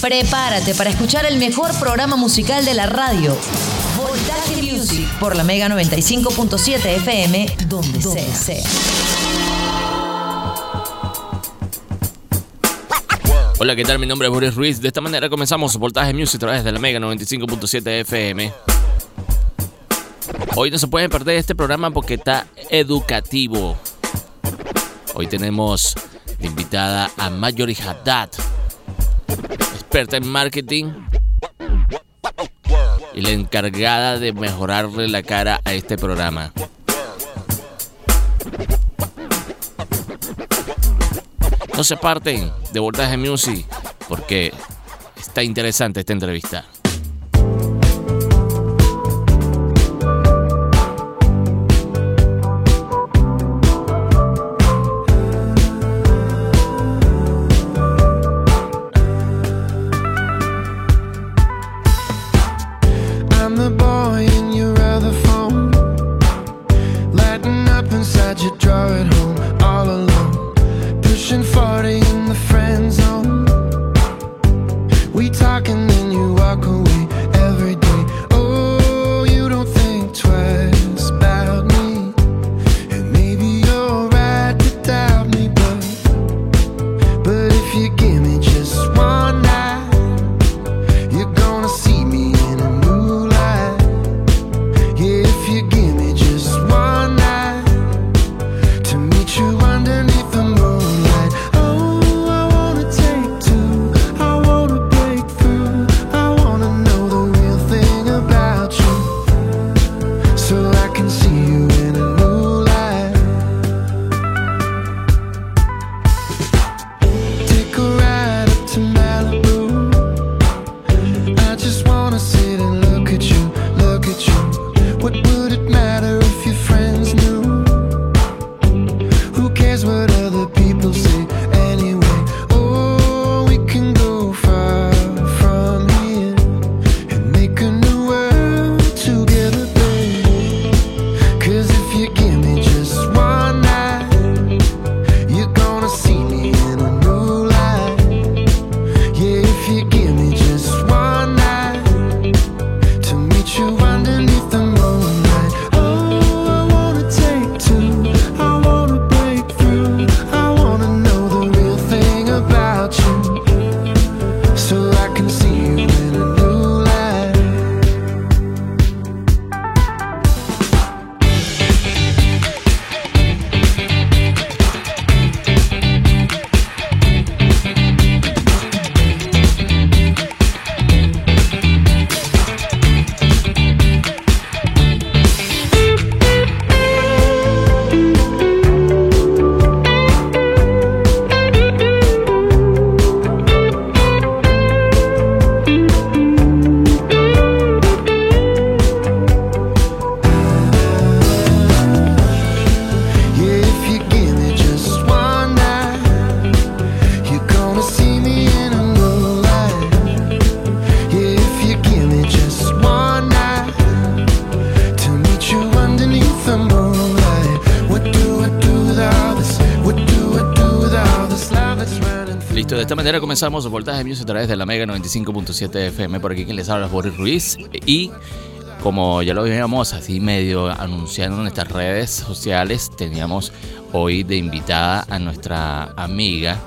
Prepárate para escuchar el mejor programa musical de la radio. Voltaje Music por la Mega 95.7 FM, donde, sea. Hola, ¿qué tal? Mi nombre es Boris Ruiz. De esta manera comenzamos Voltaje Music a través de la Mega 95.7 FM. Hoy no se pueden perder este programa porque está educativo. Hoy tenemos de invitada a Marjorie Haddad, experta en marketing y la encargada de mejorarle la cara a este programa. No se parten de Voltaje Music porque está interesante esta entrevista. Comenzamos Voltaje Music a través de la Mega 95.7 FM. Por aquí quien les habla es Boris Ruiz. Y como ya lo habíamos así medio anunciando en nuestras redes sociales, teníamos hoy de invitada a nuestra amiga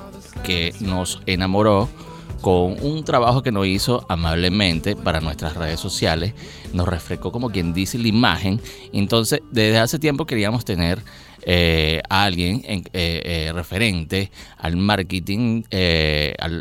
que nos enamoró con un trabajo que nos hizo amablemente para nuestras redes sociales. Nos refrescó como quien dice la imagen. Entonces, desde hace tiempo queríamos tener eh, a alguien eh, eh, referente al marketing,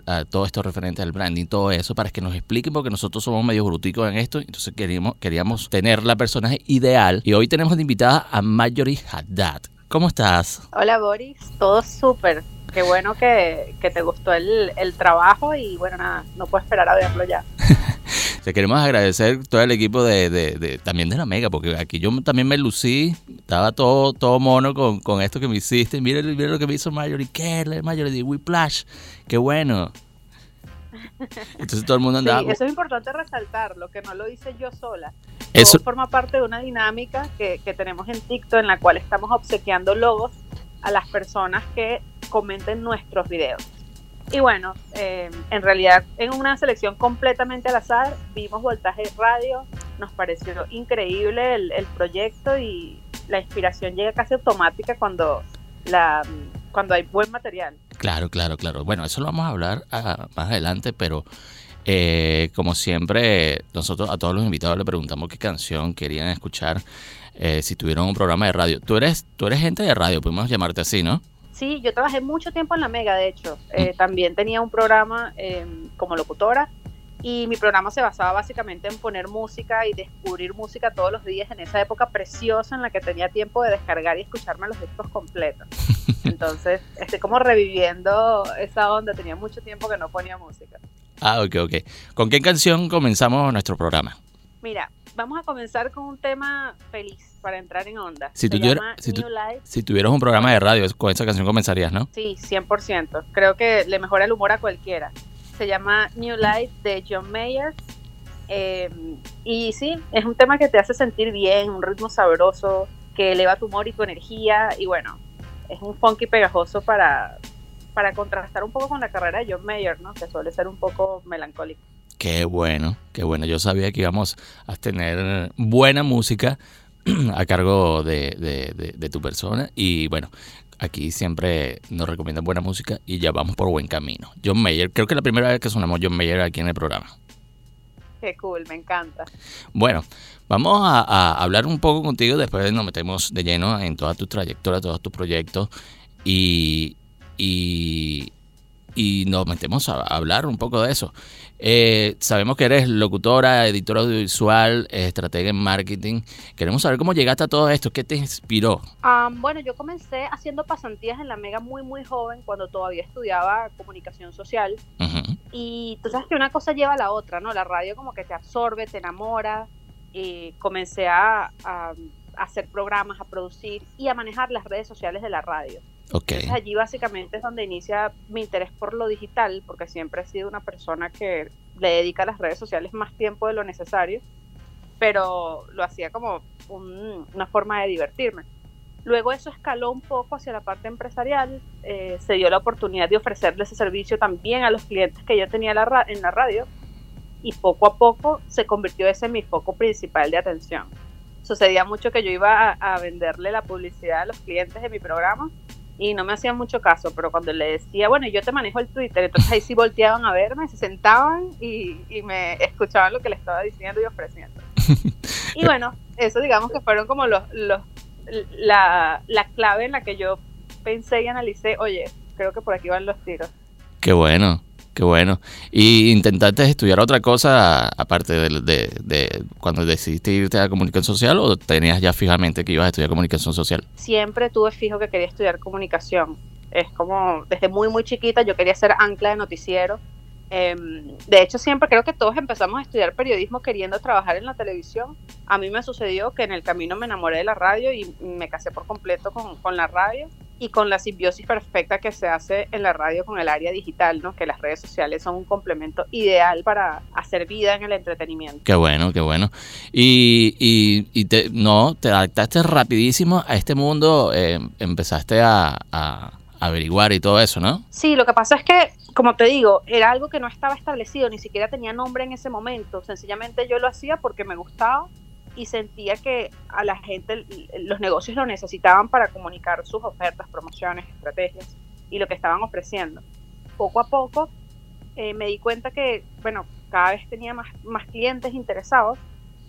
a todo esto referente al branding, todo eso, para que nos expliquen, porque nosotros somos medio bruticos en esto, entonces queríamos, queríamos tener la personaje ideal. Y hoy tenemos de invitada a Marjorie Haddad. ¿Cómo estás? Hola Boris, todo súper. Qué bueno que, te gustó el, el trabajo y bueno, nada, no puedo esperar a verlo ya. Te queremos agradecer todo el equipo de, también de la Mega, porque aquí yo también me lucí, estaba todo, todo mono con, esto que me hiciste. Mira, lo que me hizo Mayor y Kerler, Mayor de Whiplash. Qué bueno. Entonces todo el mundo andaba. Sí, eso es importante resaltarlo, que no lo hice yo sola. Eso forma parte de una dinámica que, que tenemos en TikTok en la cual estamos obsequiando logos a las personas que comenten nuestros videos. Y bueno, eh, en realidad en una selección completamente al azar vimos Voltaje Radio, nos pareció increíble el, proyecto y la inspiración llega casi automática cuando, la, cuando hay buen material. Claro, claro, claro. Bueno, eso lo vamos a hablar ah, más adelante, pero eh, como siempre, nosotros a todos los invitados le preguntamos qué canción querían escuchar eh, si tuvieron un programa de radio. Tú eres, tú eres gente de radio, podemos llamarte así, ¿no? Sí, yo trabajé mucho tiempo en la Mega, de hecho. Eh. También tenía un programa em, como locutora y mi programa se basaba básicamente en poner música y descubrir música todos los días en esa época preciosa en la que tenía tiempo de descargar y escucharme los discos completos. Entonces, estoy como reviviendo esa onda, tenía mucho tiempo que no ponía música. Ah, ok, ok. ¿Con qué canción comenzamos nuestro programa? Mira, vamos a comenzar con un tema feliz para entrar en onda. Si, si, tuvieras un programa de radio, con esa canción comenzarías, ¿no? Sí, 100%. Creo que le mejora el humor a cualquiera. Se llama New Life de John Mayer. Eh, y sí, es un tema que te hace sentir bien, un ritmo sabroso, que eleva tu humor y tu energía. Y bueno, es un funky pegajoso para, para contrastar un poco con la carrera de John Mayer, ¿no? Que suele ser un poco melancólico. Qué bueno, qué bueno. Yo sabía que íbamos a tener buena música a cargo de, tu persona. Y bueno, aquí siempre nos recomiendan buena música y ya vamos por buen camino. John Mayer, creo que es la primera vez que sonamos John Mayer aquí en el programa. Qué cool, me encanta. Bueno, vamos a, hablar un poco contigo, después nos metemos de lleno en toda tu trayectoria, todos tus proyectos y, y, y nos metemos a hablar un poco de eso. Eh, sabemos que eres locutora, editora audiovisual, estratega en marketing. Queremos saber cómo llegaste a todo esto, qué te inspiró. bueno, yo comencé haciendo pasantías en la Mega muy, muy joven, cuando todavía estudiaba comunicación social. Y tú sabes que una cosa lleva a la otra, ¿no? La radio como que te absorbe, te enamora. Y comencé a hacer programas, a producir y a manejar las redes sociales de la radio. Okay. allí básicamente es donde inicia mi interés por lo digital, porque siempre he sido una persona que le dedica a las redes sociales más tiempo de lo necesario, pero lo hacía como una forma de divertirme. Luego eso escaló un poco hacia la parte empresarial, eh, se dio la oportunidad de ofrecerle ese servicio también a los clientes que yo tenía en la radio y poco a poco se convirtió ese en mi foco principal de atención. Sucedía mucho que yo iba a venderle la publicidad a los clientes de mi programa y no me hacían mucho caso, pero cuando le decía, bueno, yo te manejo el Twitter, entonces ahí sí volteaban a verme, se sentaban y, me escuchaban lo que le estaba diciendo y ofreciendo. y bueno, eso digamos que fueron como los, los la, la clave en la que yo pensé y analicé, oye, creo que por aquí van los tiros. Qué bueno. Qué bueno. ¿Y intentaste estudiar otra cosa aparte de, de, cuando decidiste irte a comunicación social o tenías ya fijamente que ibas a estudiar comunicación social? Siempre tuve fijo que quería estudiar comunicación. Es como desde muy, muy chiquita yo quería ser ancla de noticiero. Em, de hecho, siempre creo que todos empezamos a estudiar periodismo queriendo trabajar en la televisión. A mí me sucedió que en el camino me enamoré de la radio y me casé por completo con, con la radio y con la simbiosis perfecta que se hace en la radio con el área digital, ¿no? Que las redes sociales son un complemento ideal para hacer vida en el entretenimiento. Qué bueno, qué bueno. Y, y, te, no, te adaptaste rapidísimo a este mundo, eh, empezaste a, a averiguar y todo eso, ¿no? Sí, lo que pasa es que, como te digo, era algo que no estaba establecido, ni siquiera tenía nombre en ese momento. Sencillamente yo lo hacía porque me gustaba y sentía que a la gente los negocios lo necesitaban para comunicar sus ofertas, promociones, estrategias y lo que estaban ofreciendo. Poco a poco eh, me di cuenta que, bueno, cada vez tenía más, más clientes interesados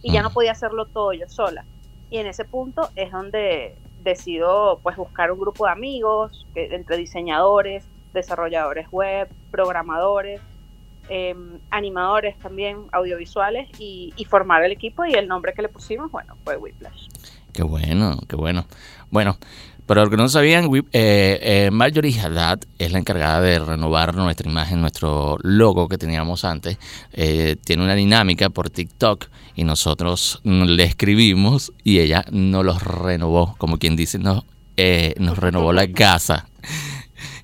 y ya no podía hacerlo todo yo sola. Y en ese punto es donde decido pues buscar un grupo de amigos, que, entre diseñadores, desarrolladores web, programadores, Em, animadores también audiovisuales y, formar el equipo y el nombre que le pusimos, bueno, fue Whiplash. Qué bueno, qué bueno. Bueno, para los que no sabían, eh, eh, Marjorie Haddad es la encargada de renovar nuestra imagen, nuestro logo que teníamos antes. Eh, tiene una dinámica por TikTok y nosotros le escribimos y ella nos los renovó, como quien dice, nos, nos renovó la casa.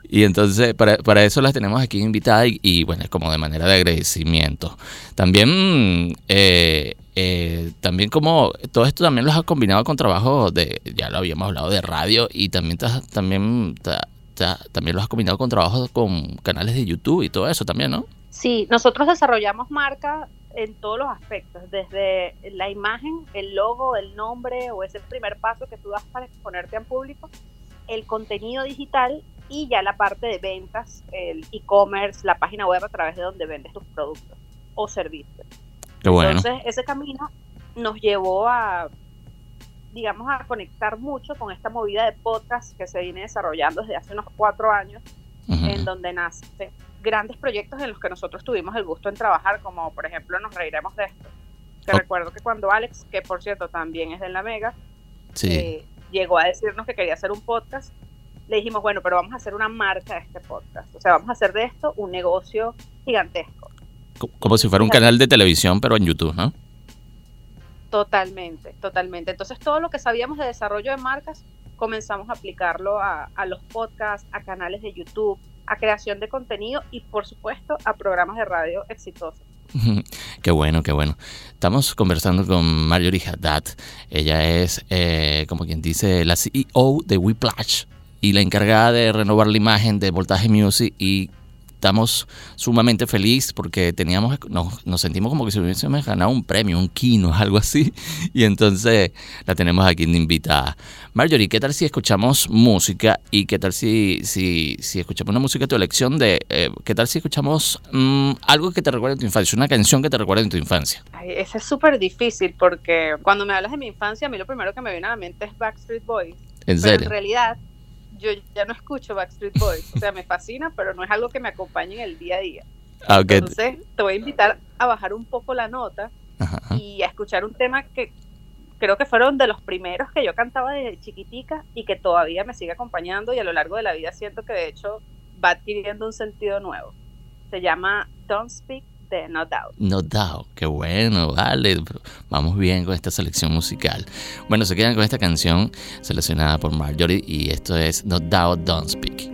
Y entonces para, para eso las tenemos aquí invitadas y, bueno, es como de manera de agradecimiento. También, eh, eh, también como todo esto también los has combinado con trabajo de, ya lo habíamos hablado, de radio y también, también también lo has combinado con trabajos con canales de YouTube y todo eso también, ¿no? Sí, nosotros desarrollamos marca en todos los aspectos, desde la imagen, el logo, el nombre o ese primer paso que tú das para exponerte al público, el contenido digital y ya la parte de ventas, el e-commerce, la página web a través de donde vendes tus productos o servicios. Qué bueno. Entonces, ese camino nos llevó a, digamos, a conectar mucho con esta movida de podcast que se viene desarrollando desde hace unos cuatro años, en donde nace grandes proyectos en los que nosotros tuvimos el gusto en trabajar, como por ejemplo Nos Reiremos de esto. Que recuerdo que cuando Alex, que por cierto también es de la Mega, eh, llegó a decirnos que quería hacer un podcast, le dijimos, bueno, pero vamos a hacer una marca de este podcast. O sea, vamos a hacer de esto un negocio gigantesco. Como si fuera un canal de televisión, pero en YouTube, ¿no? Totalmente, totalmente. Entonces, todo lo que sabíamos de desarrollo de marcas, comenzamos a aplicarlo a, a los podcasts, a canales de YouTube, a creación de contenido y por supuesto a programas de radio exitosos. Qué bueno, qué bueno. Estamos conversando con Marjorie Haddad. Ella es, eh, como quien dice, la CEO de Whiplash y la encargada de renovar la imagen de Voltaje Music y estamos sumamente felices porque teníamos, nos, sentimos como que si hubiésemos ganado un premio, un kino, algo así. Y entonces la tenemos aquí de invitada. Marjorie, ¿qué tal si escuchamos música? ¿Y qué tal si, si, si escuchamos una música de tu elección? De, eh, ¿Qué tal si escuchamos mm, algo que te recuerde tu infancia? Una canción que te recuerde en tu infancia. Ay, ese es súper difícil porque cuando me hablas de mi infancia, a mí lo primero que me viene a la mente es Backstreet Boys. ¿En serio? en realidad yo ya no escucho Backstreet Boys. O sea, me fascina, pero no es algo que me acompañe en el día a día. Ah, Entonces, te voy a invitar a bajar un poco la nota y a escuchar un tema que creo que fueron de los primeros que yo cantaba desde chiquitica y que todavía me sigue acompañando y a lo largo de la vida siento que de hecho va adquiriendo un sentido nuevo. Se llama Don't Speak no Doubt. No Doubt, qué bueno, vale. Vamos bien con esta selección musical. Bueno, se quedan con esta canción seleccionada por Marjorie y esto es No Doubt, Don't Speak.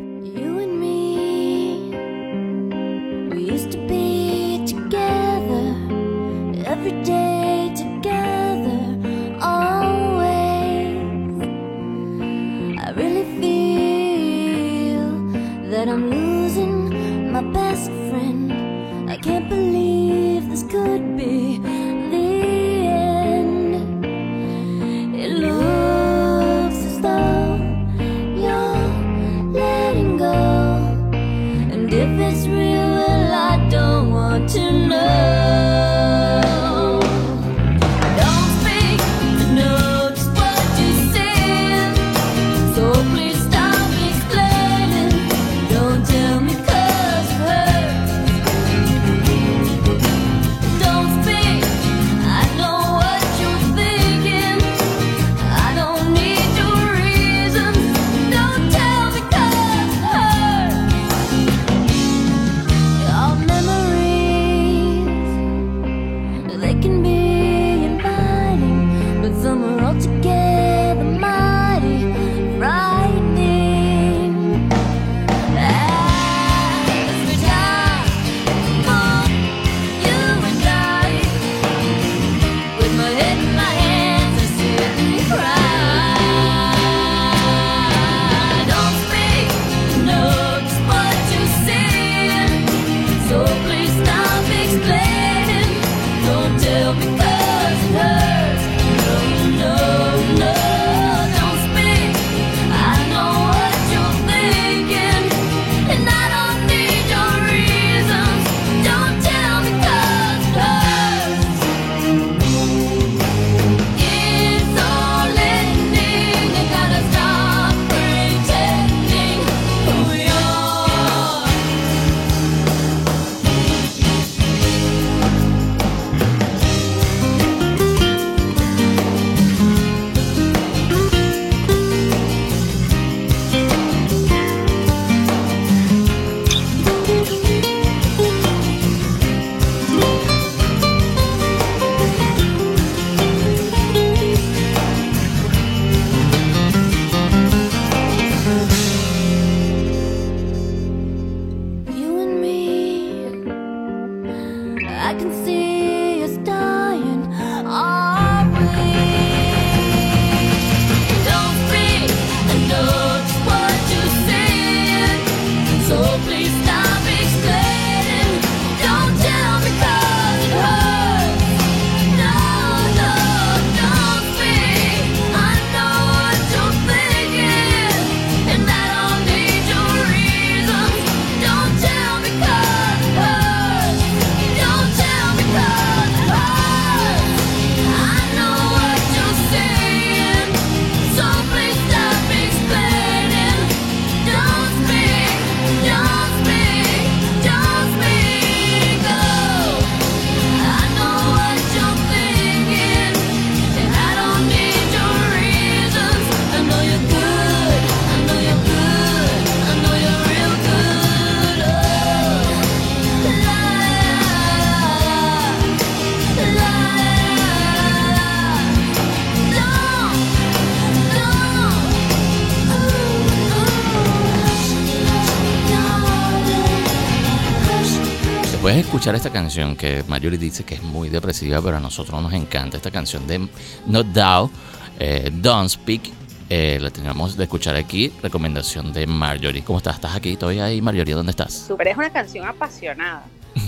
Después de escuchar esta canción que Marjorie dice que es muy depresiva, pero a nosotros nos encanta esta canción de No Doubt, eh, Don't Speak, eh, la tenemos de escuchar aquí, recomendación de Marjorie. ¿Cómo estás? ¿Estás aquí todavía ahí, Marjorie? ¿Dónde estás? Super, es una canción apasionada.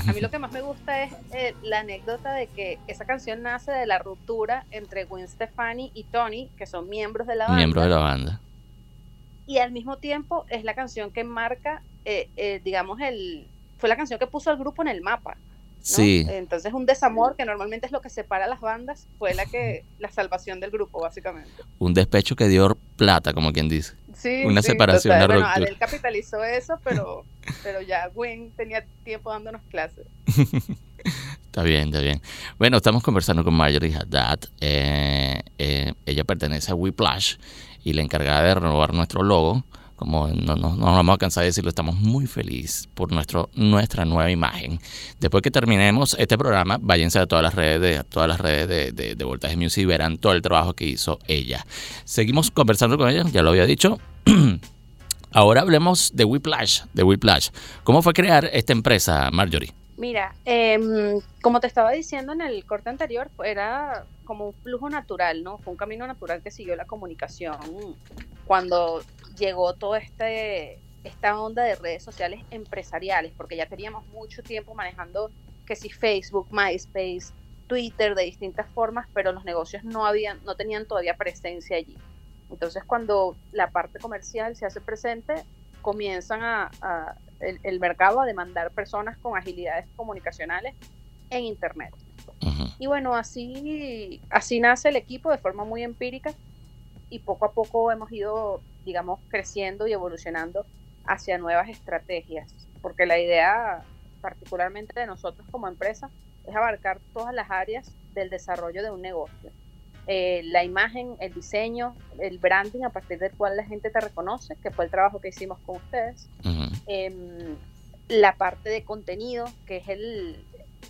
A mí lo que más me gusta es eh, la anécdota de que esa canción nace de la ruptura entre Gwen Stefani y Tony, que son miembros de la banda. Miembros de la banda. Y al mismo tiempo es la canción que marca, eh, digamos, el fue la canción que puso al grupo en el mapa. Sí. Entonces un desamor que normalmente es lo que separa a las bandas fue la que la salvación del grupo básicamente. Un despecho que dio plata, como quien dice. Sí, una separación, una bueno, Adel capitalizó eso, pero pero ya Gwen tenía tiempo dándonos clases. está bien, está bien. Bueno, estamos conversando con Marjorie Haddad. Eh, eh, ella pertenece a Whiplash y la encargada de renovar nuestro logo como no, nos vamos a cansar de decirlo, estamos muy felices por nuestro, nuestra nueva imagen. Después que terminemos este programa, váyanse a todas las redes de todas las redes de, de, de Voltaje Music y verán todo el trabajo que hizo ella. Seguimos conversando con ella, ya lo había dicho. Ahora hablemos de Whiplash, de Whiplash. ¿Cómo fue crear esta empresa, Marjorie? Mira, em, como te estaba diciendo en el corte anterior, era como un flujo natural, ¿no? Fue un camino natural que siguió la comunicación cuando llegó toda este, esta onda de redes sociales empresariales, porque ya teníamos mucho tiempo manejando que si Facebook, MySpace, Twitter de distintas formas, pero los negocios no habían, no tenían todavía presencia allí. Entonces cuando la parte comercial se hace presente, comienzan a, el, mercado a demandar personas con agilidades comunicacionales en internet. Y bueno, así, así nace el equipo de forma muy empírica y poco a poco hemos ido, digamos, creciendo y evolucionando hacia nuevas estrategias, porque la idea particularmente de nosotros como empresa es abarcar todas las áreas del desarrollo de un negocio. Eh, la imagen, el diseño, el branding a partir del cual la gente te reconoce, que fue el trabajo que hicimos con ustedes. Em, la parte de contenido, que es el,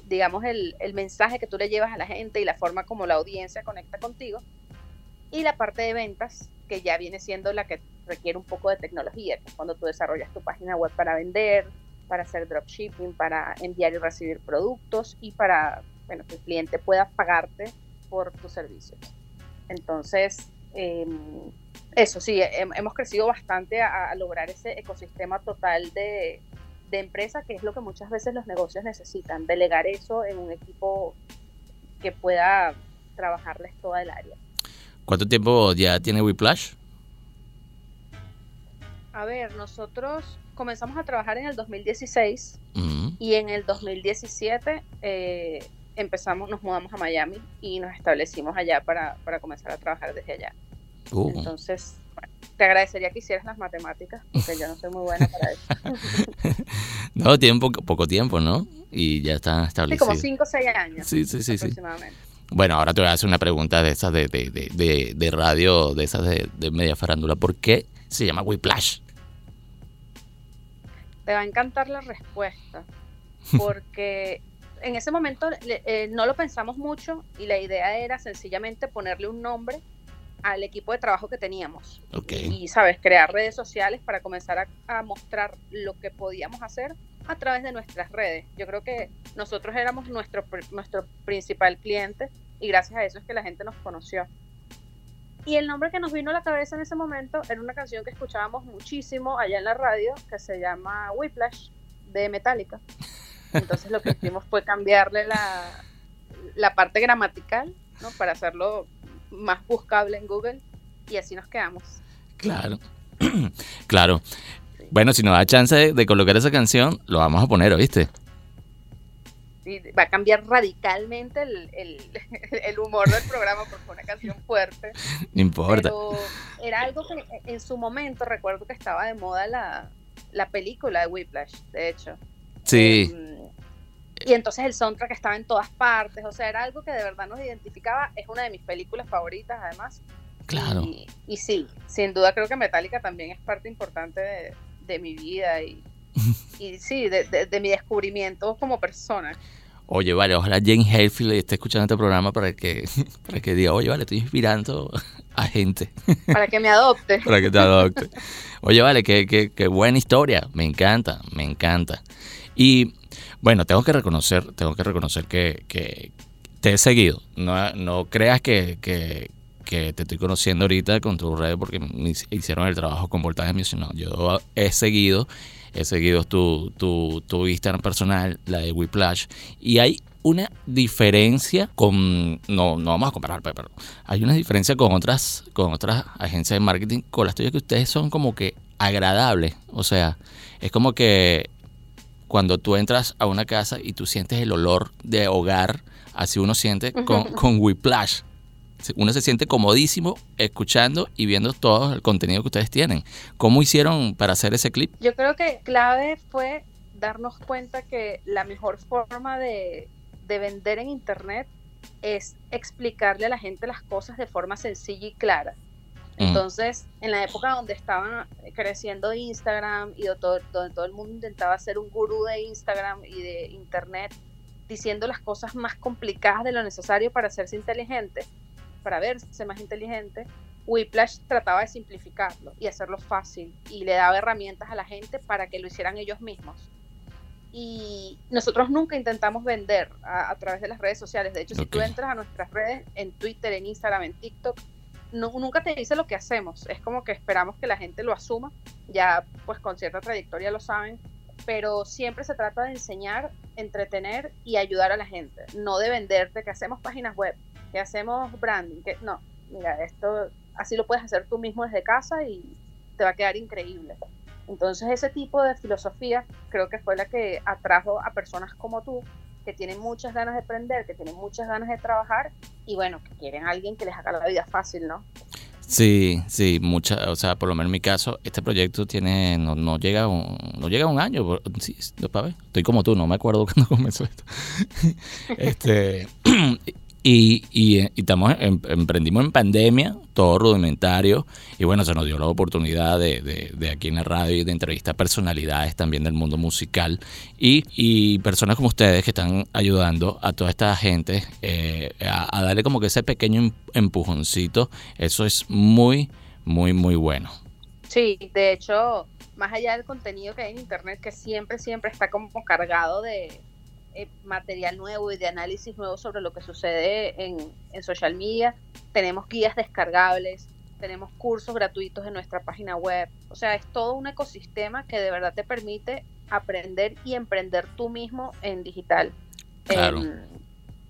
digamos, el, el mensaje que tú le llevas a la gente y la forma como la audiencia conecta contigo y la parte de ventas, que ya viene siendo la que requiere un poco de tecnología, que es cuando tú desarrollas tu página web para vender, para hacer dropshipping, para enviar y recibir productos y para bueno, que el cliente pueda pagarte por tus servicios. Entonces, em, eso sí, hemos crecido bastante a, lograr ese ecosistema total de, de empresa, que es lo que muchas veces los negocios necesitan, delegar eso en un equipo que pueda trabajarles toda el área. ¿Cuánto tiempo ya tiene Whiplash? A ver, nosotros comenzamos a trabajar en el 2016 y en el 2017 eh, empezamos, nos mudamos a Miami y nos establecimos allá para, comenzar a trabajar desde allá. Uh. Entonces, te agradecería que hicieras las matemáticas, porque yo no soy muy buena para eso. no, tiene poco, poco tiempo, ¿no? Y ya está establecido. Sí, como 5 o 6 años. Sí, sí, sí. Aproximadamente. Bueno, ahora te voy a hacer una pregunta de esas de, de, radio, de esas de, media farándula. ¿Por qué se llama Whiplash? Te va a encantar la respuesta, porque en ese momento eh, no lo pensamos mucho y la idea era sencillamente ponerle un nombre al equipo de trabajo que teníamos. Y, sabes, crear redes sociales para comenzar a, a, mostrar lo que podíamos hacer a través de nuestras redes. Yo creo que nosotros éramos nuestro, nuestro principal cliente y gracias a eso es que la gente nos conoció. Y el nombre que nos vino a la cabeza en ese momento era una canción que escuchábamos muchísimo allá en la radio, que se llama Whiplash, de Metallica. Entonces lo que hicimos fue cambiarle la, la parte gramatical, ¿no? Para hacerlo más buscable en Google, y así nos quedamos. Claro, claro. Bueno, si nos da chance de, de, colocar esa canción, lo vamos a poner, ¿oíste? Va a cambiar radicalmente el, humor del programa porque fue una canción fuerte. No importa. Pero era algo que en su momento recuerdo que estaba de moda la, la película de Whiplash, de hecho. Sí. Em, y entonces el soundtrack estaba en todas partes, o sea, era algo que de verdad nos identificaba. Es una de mis películas favoritas, además. Claro. Y, sí, sin duda creo que Metallica también es parte importante de, de mi vida y, y sí, de, mi descubrimiento como persona. Oye, vale, ojalá Jane Hayfield esté escuchando este programa para que, para que diga, oye, vale, estoy inspirando a gente. Para que me adopte. para que te adopte. Oye, vale, qué, qué, qué buena historia. Me encanta, me encanta. Y Bueno, tengo que reconocer, tengo que reconocer que, que te he seguido. No, no creas que, que, que te estoy conociendo ahorita con tu red porque me hicieron el trabajo con voltaje mío, no, yo he seguido, he seguido tu, tu, tu Instagram personal, la de Whiplash, y hay una diferencia con no no vamos a comparar pero hay una diferencia con otras con otras agencias de marketing con las tuyas que ustedes son como que agradables. O sea es como que cuando tú entras a una casa y tú sientes el olor de hogar así uno siente con, con Whiplash uno se siente comodísimo escuchando y viendo todo el contenido que ustedes tienen. ¿Cómo hicieron para hacer ese clip? Yo creo que clave fue darnos cuenta que la mejor forma de, de vender en Internet es explicarle a la gente las cosas de forma sencilla y clara. Entonces, en la época donde estaban creciendo Instagram y donde todo el mundo intentaba ser un gurú de Instagram y de Internet, diciendo las cosas más complicadas de lo necesario para hacerse inteligente, para verse más inteligente, Whiplash trataba de simplificarlo y hacerlo fácil y le daba herramientas a la gente para que lo hicieran ellos mismos. Y nosotros nunca intentamos vender a, través de las redes sociales. De hecho, si tú entras a nuestras redes, en Twitter, en Instagram, en TikTok, nunca te dice lo que hacemos. Es como que esperamos que la gente lo asuma. Ya, pues con cierta trayectoria lo saben. Pero siempre se trata de enseñar, entretener y ayudar a la gente. No de venderte, que hacemos páginas web, que hacemos branding, que no, mira, esto así lo puedes hacer tú mismo desde casa y te va a quedar increíble. Entonces ese tipo de filosofía creo que fue la que atrajo a personas como tú, que tienen muchas ganas de aprender, que tienen muchas ganas de trabajar y bueno, que quieren alguien que les haga la vida fácil, ¿no? Sí, sí, mucha, o sea, por lo menos en mi caso, este proyecto tiene, no, no llega a un, no llega a un año, sí, estoy como tú, no me acuerdo cuando comenzó esto. este, y, y, estamos emprendimos en pandemia, todo rudimentario, y bueno, se nos dio la oportunidad de, de, aquí en la radio y de entrevistar personalidades también del mundo musical y, y personas como ustedes que están ayudando a toda esta gente eh, a, a, darle como que ese pequeño empujoncito. Eso es muy, muy, muy bueno. Sí, de hecho, más allá del contenido que hay en Internet, que siempre, siempre está como cargado de eh, material nuevo y de análisis nuevo sobre lo que sucede en, en social media. Tenemos guías descargables, tenemos cursos gratuitos en nuestra página web. O sea, es todo un ecosistema que de verdad te permite aprender y emprender tú mismo en digital. Em,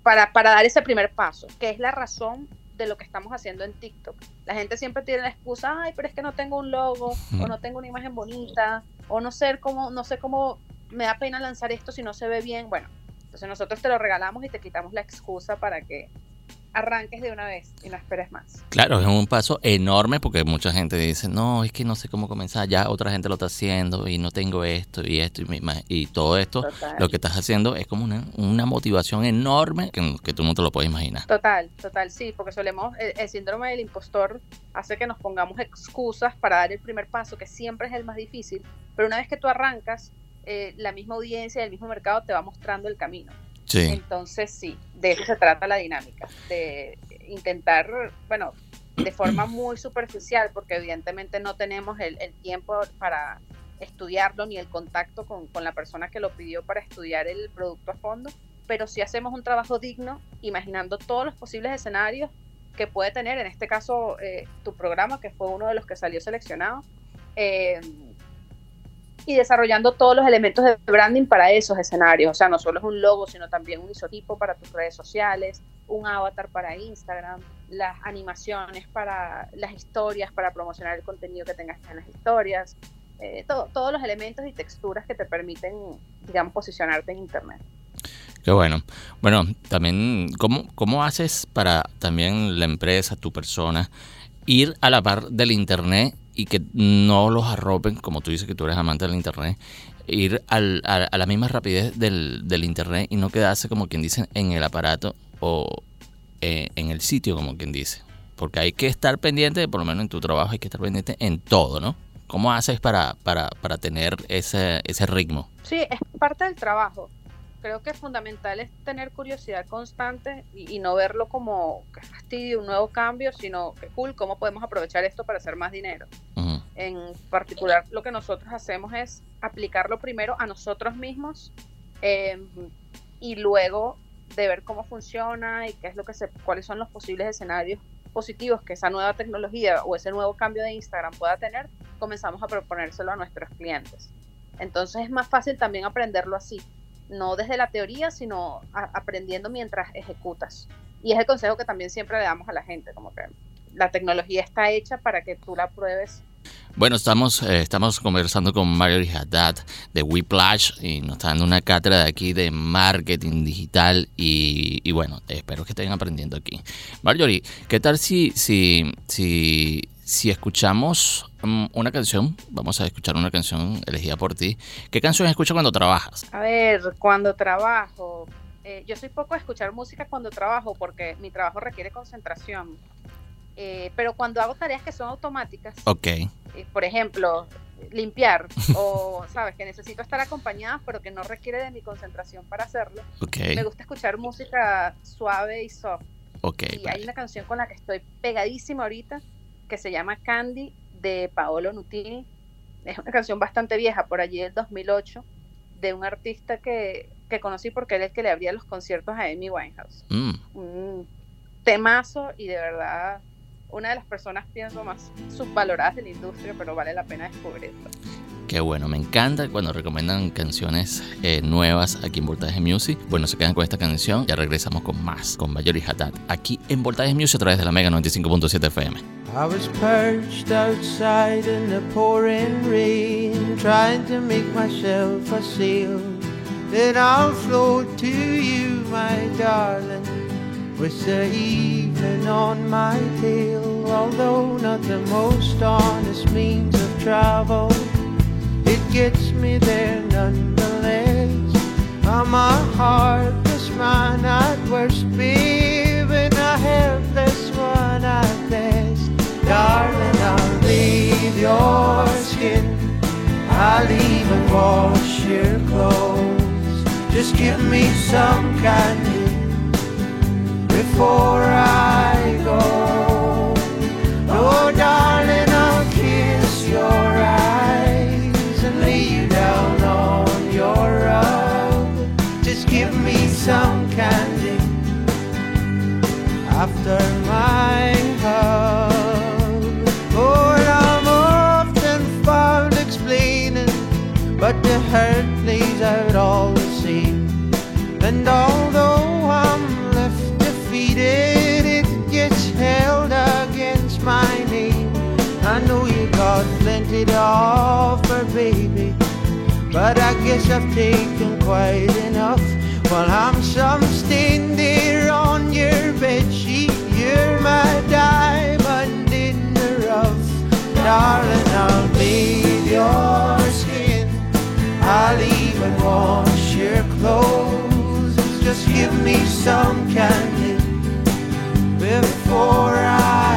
para, para dar ese primer paso, que es la razón de lo que estamos haciendo en TikTok. La gente siempre tiene la excusa, ay, pero es que no tengo un logo, o no tengo una imagen bonita, o no sé cómo, no sé cómo me da pena lanzar esto si no se ve bien. Bueno, entonces nosotros te lo regalamos y te quitamos la excusa para que arranques de una vez y no esperes más. Claro, es un paso enorme porque mucha gente dice, no, es que no sé cómo comenzar, ya otra gente lo está haciendo y no tengo esto y esto y, y todo esto. Lo que estás haciendo es como una, una motivación enorme que, que, tú no te lo puedes imaginar. Total, total, sí, porque solemos, el, el síndrome del impostor hace que nos pongamos excusas para dar el primer paso, que siempre es el más difícil, pero una vez que tú arrancas, eh, la misma audiencia, el mismo mercado te va mostrando el camino. Entonces, sí, de eso se trata la dinámica, de intentar, bueno, de forma muy superficial, porque evidentemente no tenemos el, tiempo para estudiarlo ni el contacto con, la persona que lo pidió para estudiar el producto a fondo, pero sí hacemos un trabajo digno, imaginando todos los posibles escenarios que puede tener, en este caso, eh, tu programa, que fue uno de los que salió seleccionado. Eh, y desarrollando todos los elementos de branding para esos escenarios. O sea, no solo es un logo, sino también un isotipo para tus redes sociales, un avatar para Instagram, las animaciones para las historias, para promocionar el contenido que tengas en las historias, eh, todos los elementos y texturas que te permiten, digamos, posicionarte en Internet. Qué bueno. Bueno, también, ¿cómo, cómo haces para también la empresa, tu persona, ir a la par del Internet y que no los arropen, como tú dices que tú eres amante del Internet, ir al, a, la misma rapidez del, del, Internet y no quedarse, como quien dice, en el aparato o eh, en el sitio, como quien dice. Porque hay que estar pendiente, por lo menos en tu trabajo, hay que estar pendiente en todo, ¿no? ¿Cómo haces para, para, para tener ese, ese ritmo? Sí, es parte del trabajo creo que fundamental es tener curiosidad constante y, no verlo como que fastidio, un nuevo cambio, sino que cool, cómo podemos aprovechar esto para hacer más dinero. En particular, lo que nosotros hacemos es aplicarlo primero a nosotros mismos Em, y luego de ver cómo funciona y qué es lo que se, cuáles son los posibles escenarios positivos que esa nueva tecnología o ese nuevo cambio de Instagram pueda tener, comenzamos a proponérselo a nuestros clientes. Entonces es más fácil también aprenderlo así, no desde la teoría, sino aprendiendo mientras ejecutas. Y es el consejo que también siempre le damos a la gente, como que la tecnología está hecha para que tú la pruebes bueno, estamos, eh, estamos conversando con Marjorie Haddad de Whiplash y nos está dando una cátedra de aquí de marketing digital y, bueno, espero que estén aprendiendo aquí. Marjorie, ¿qué tal si, si, si, si escuchamos una canción? Vamos a escuchar una canción elegida por ti. ¿Qué canción escuchas cuando trabajas? A ver, cuando trabajo, eh, yo soy poco a escuchar música cuando trabajo porque mi trabajo requiere concentración. Eh, pero cuando hago tareas que son automáticas, okay. Eh, por ejemplo, limpiar o, sabes, que necesito estar acompañada, pero que no requiere de mi concentración para hacerlo, me gusta escuchar música suave y soft. Okay, y hay una canción con la que estoy pegadísima ahorita que se llama Candy de Paolo Nutini. Es una canción bastante vieja, por allí del 2008, de un artista que, que conocí porque él es el que le abría los conciertos a Amy Winehouse. Mm. Un temazo y de verdad una de las personas, pienso, más subvaloradas de la industria, pero vale la pena descubrirlo. Qué bueno, me encanta cuando recomiendan canciones eh, nuevas aquí en Voltaje Music. Bueno, se quedan con esta canción, ya regresamos con más, con Mayori Haddad, aquí en Voltaje Music a través de la Mega 95.7 FM. I was perched outside in the pouring rain, trying to make myself a sail. Then I'll float to you, my darling. with the evening on my tail. Although not the most honest means of travel, it gets me there nonetheless. I'm a heartless man at worst, and a helpless one at best. Darling, I'll leave your skin. I'll even wash your clothes. Just give me some candy before I go. Oh, darling, some candy after my hug. Oh, I'm often found explaining, but the hurt plays out all the same. And although I'm left defeated, it gets held against my name. I know you got plenty to offer, baby, but I guess I've taken quite enough. While I'm some stain there on your bed sheet, you're my diamond in the rough, darling. I'll bathe your skin, I'll even wash your clothes. Just give me some candy before I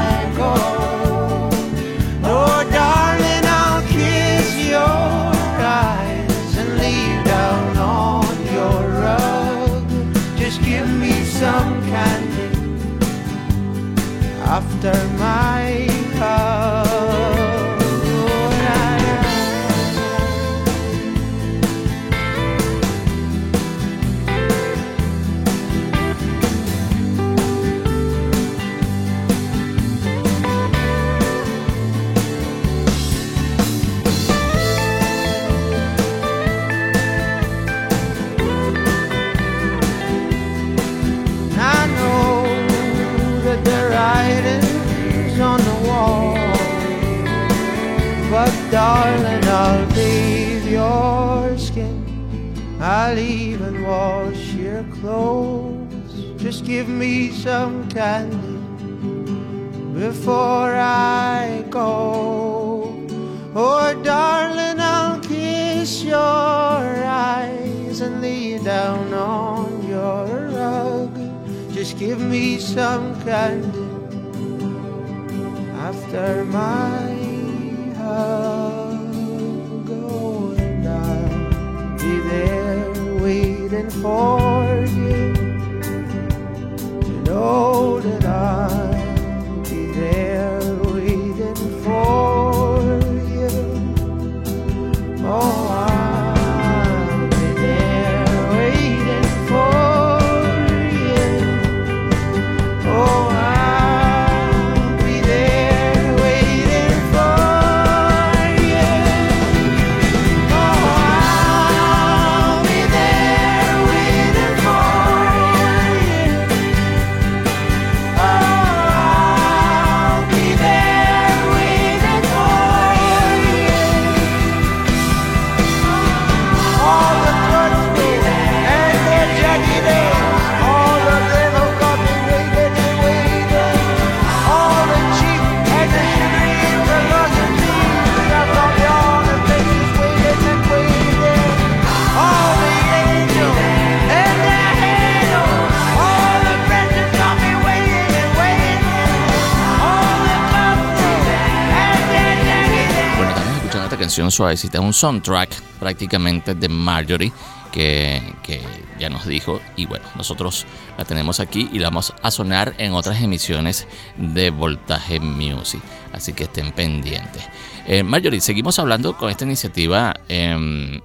canción suavecita, un soundtrack prácticamente de Marjorie que, que, ya nos dijo y bueno, nosotros la tenemos aquí y la vamos a sonar en otras emisiones de Voltaje Music, así que estén pendientes. Eh, Marjorie, seguimos hablando con esta iniciativa eh,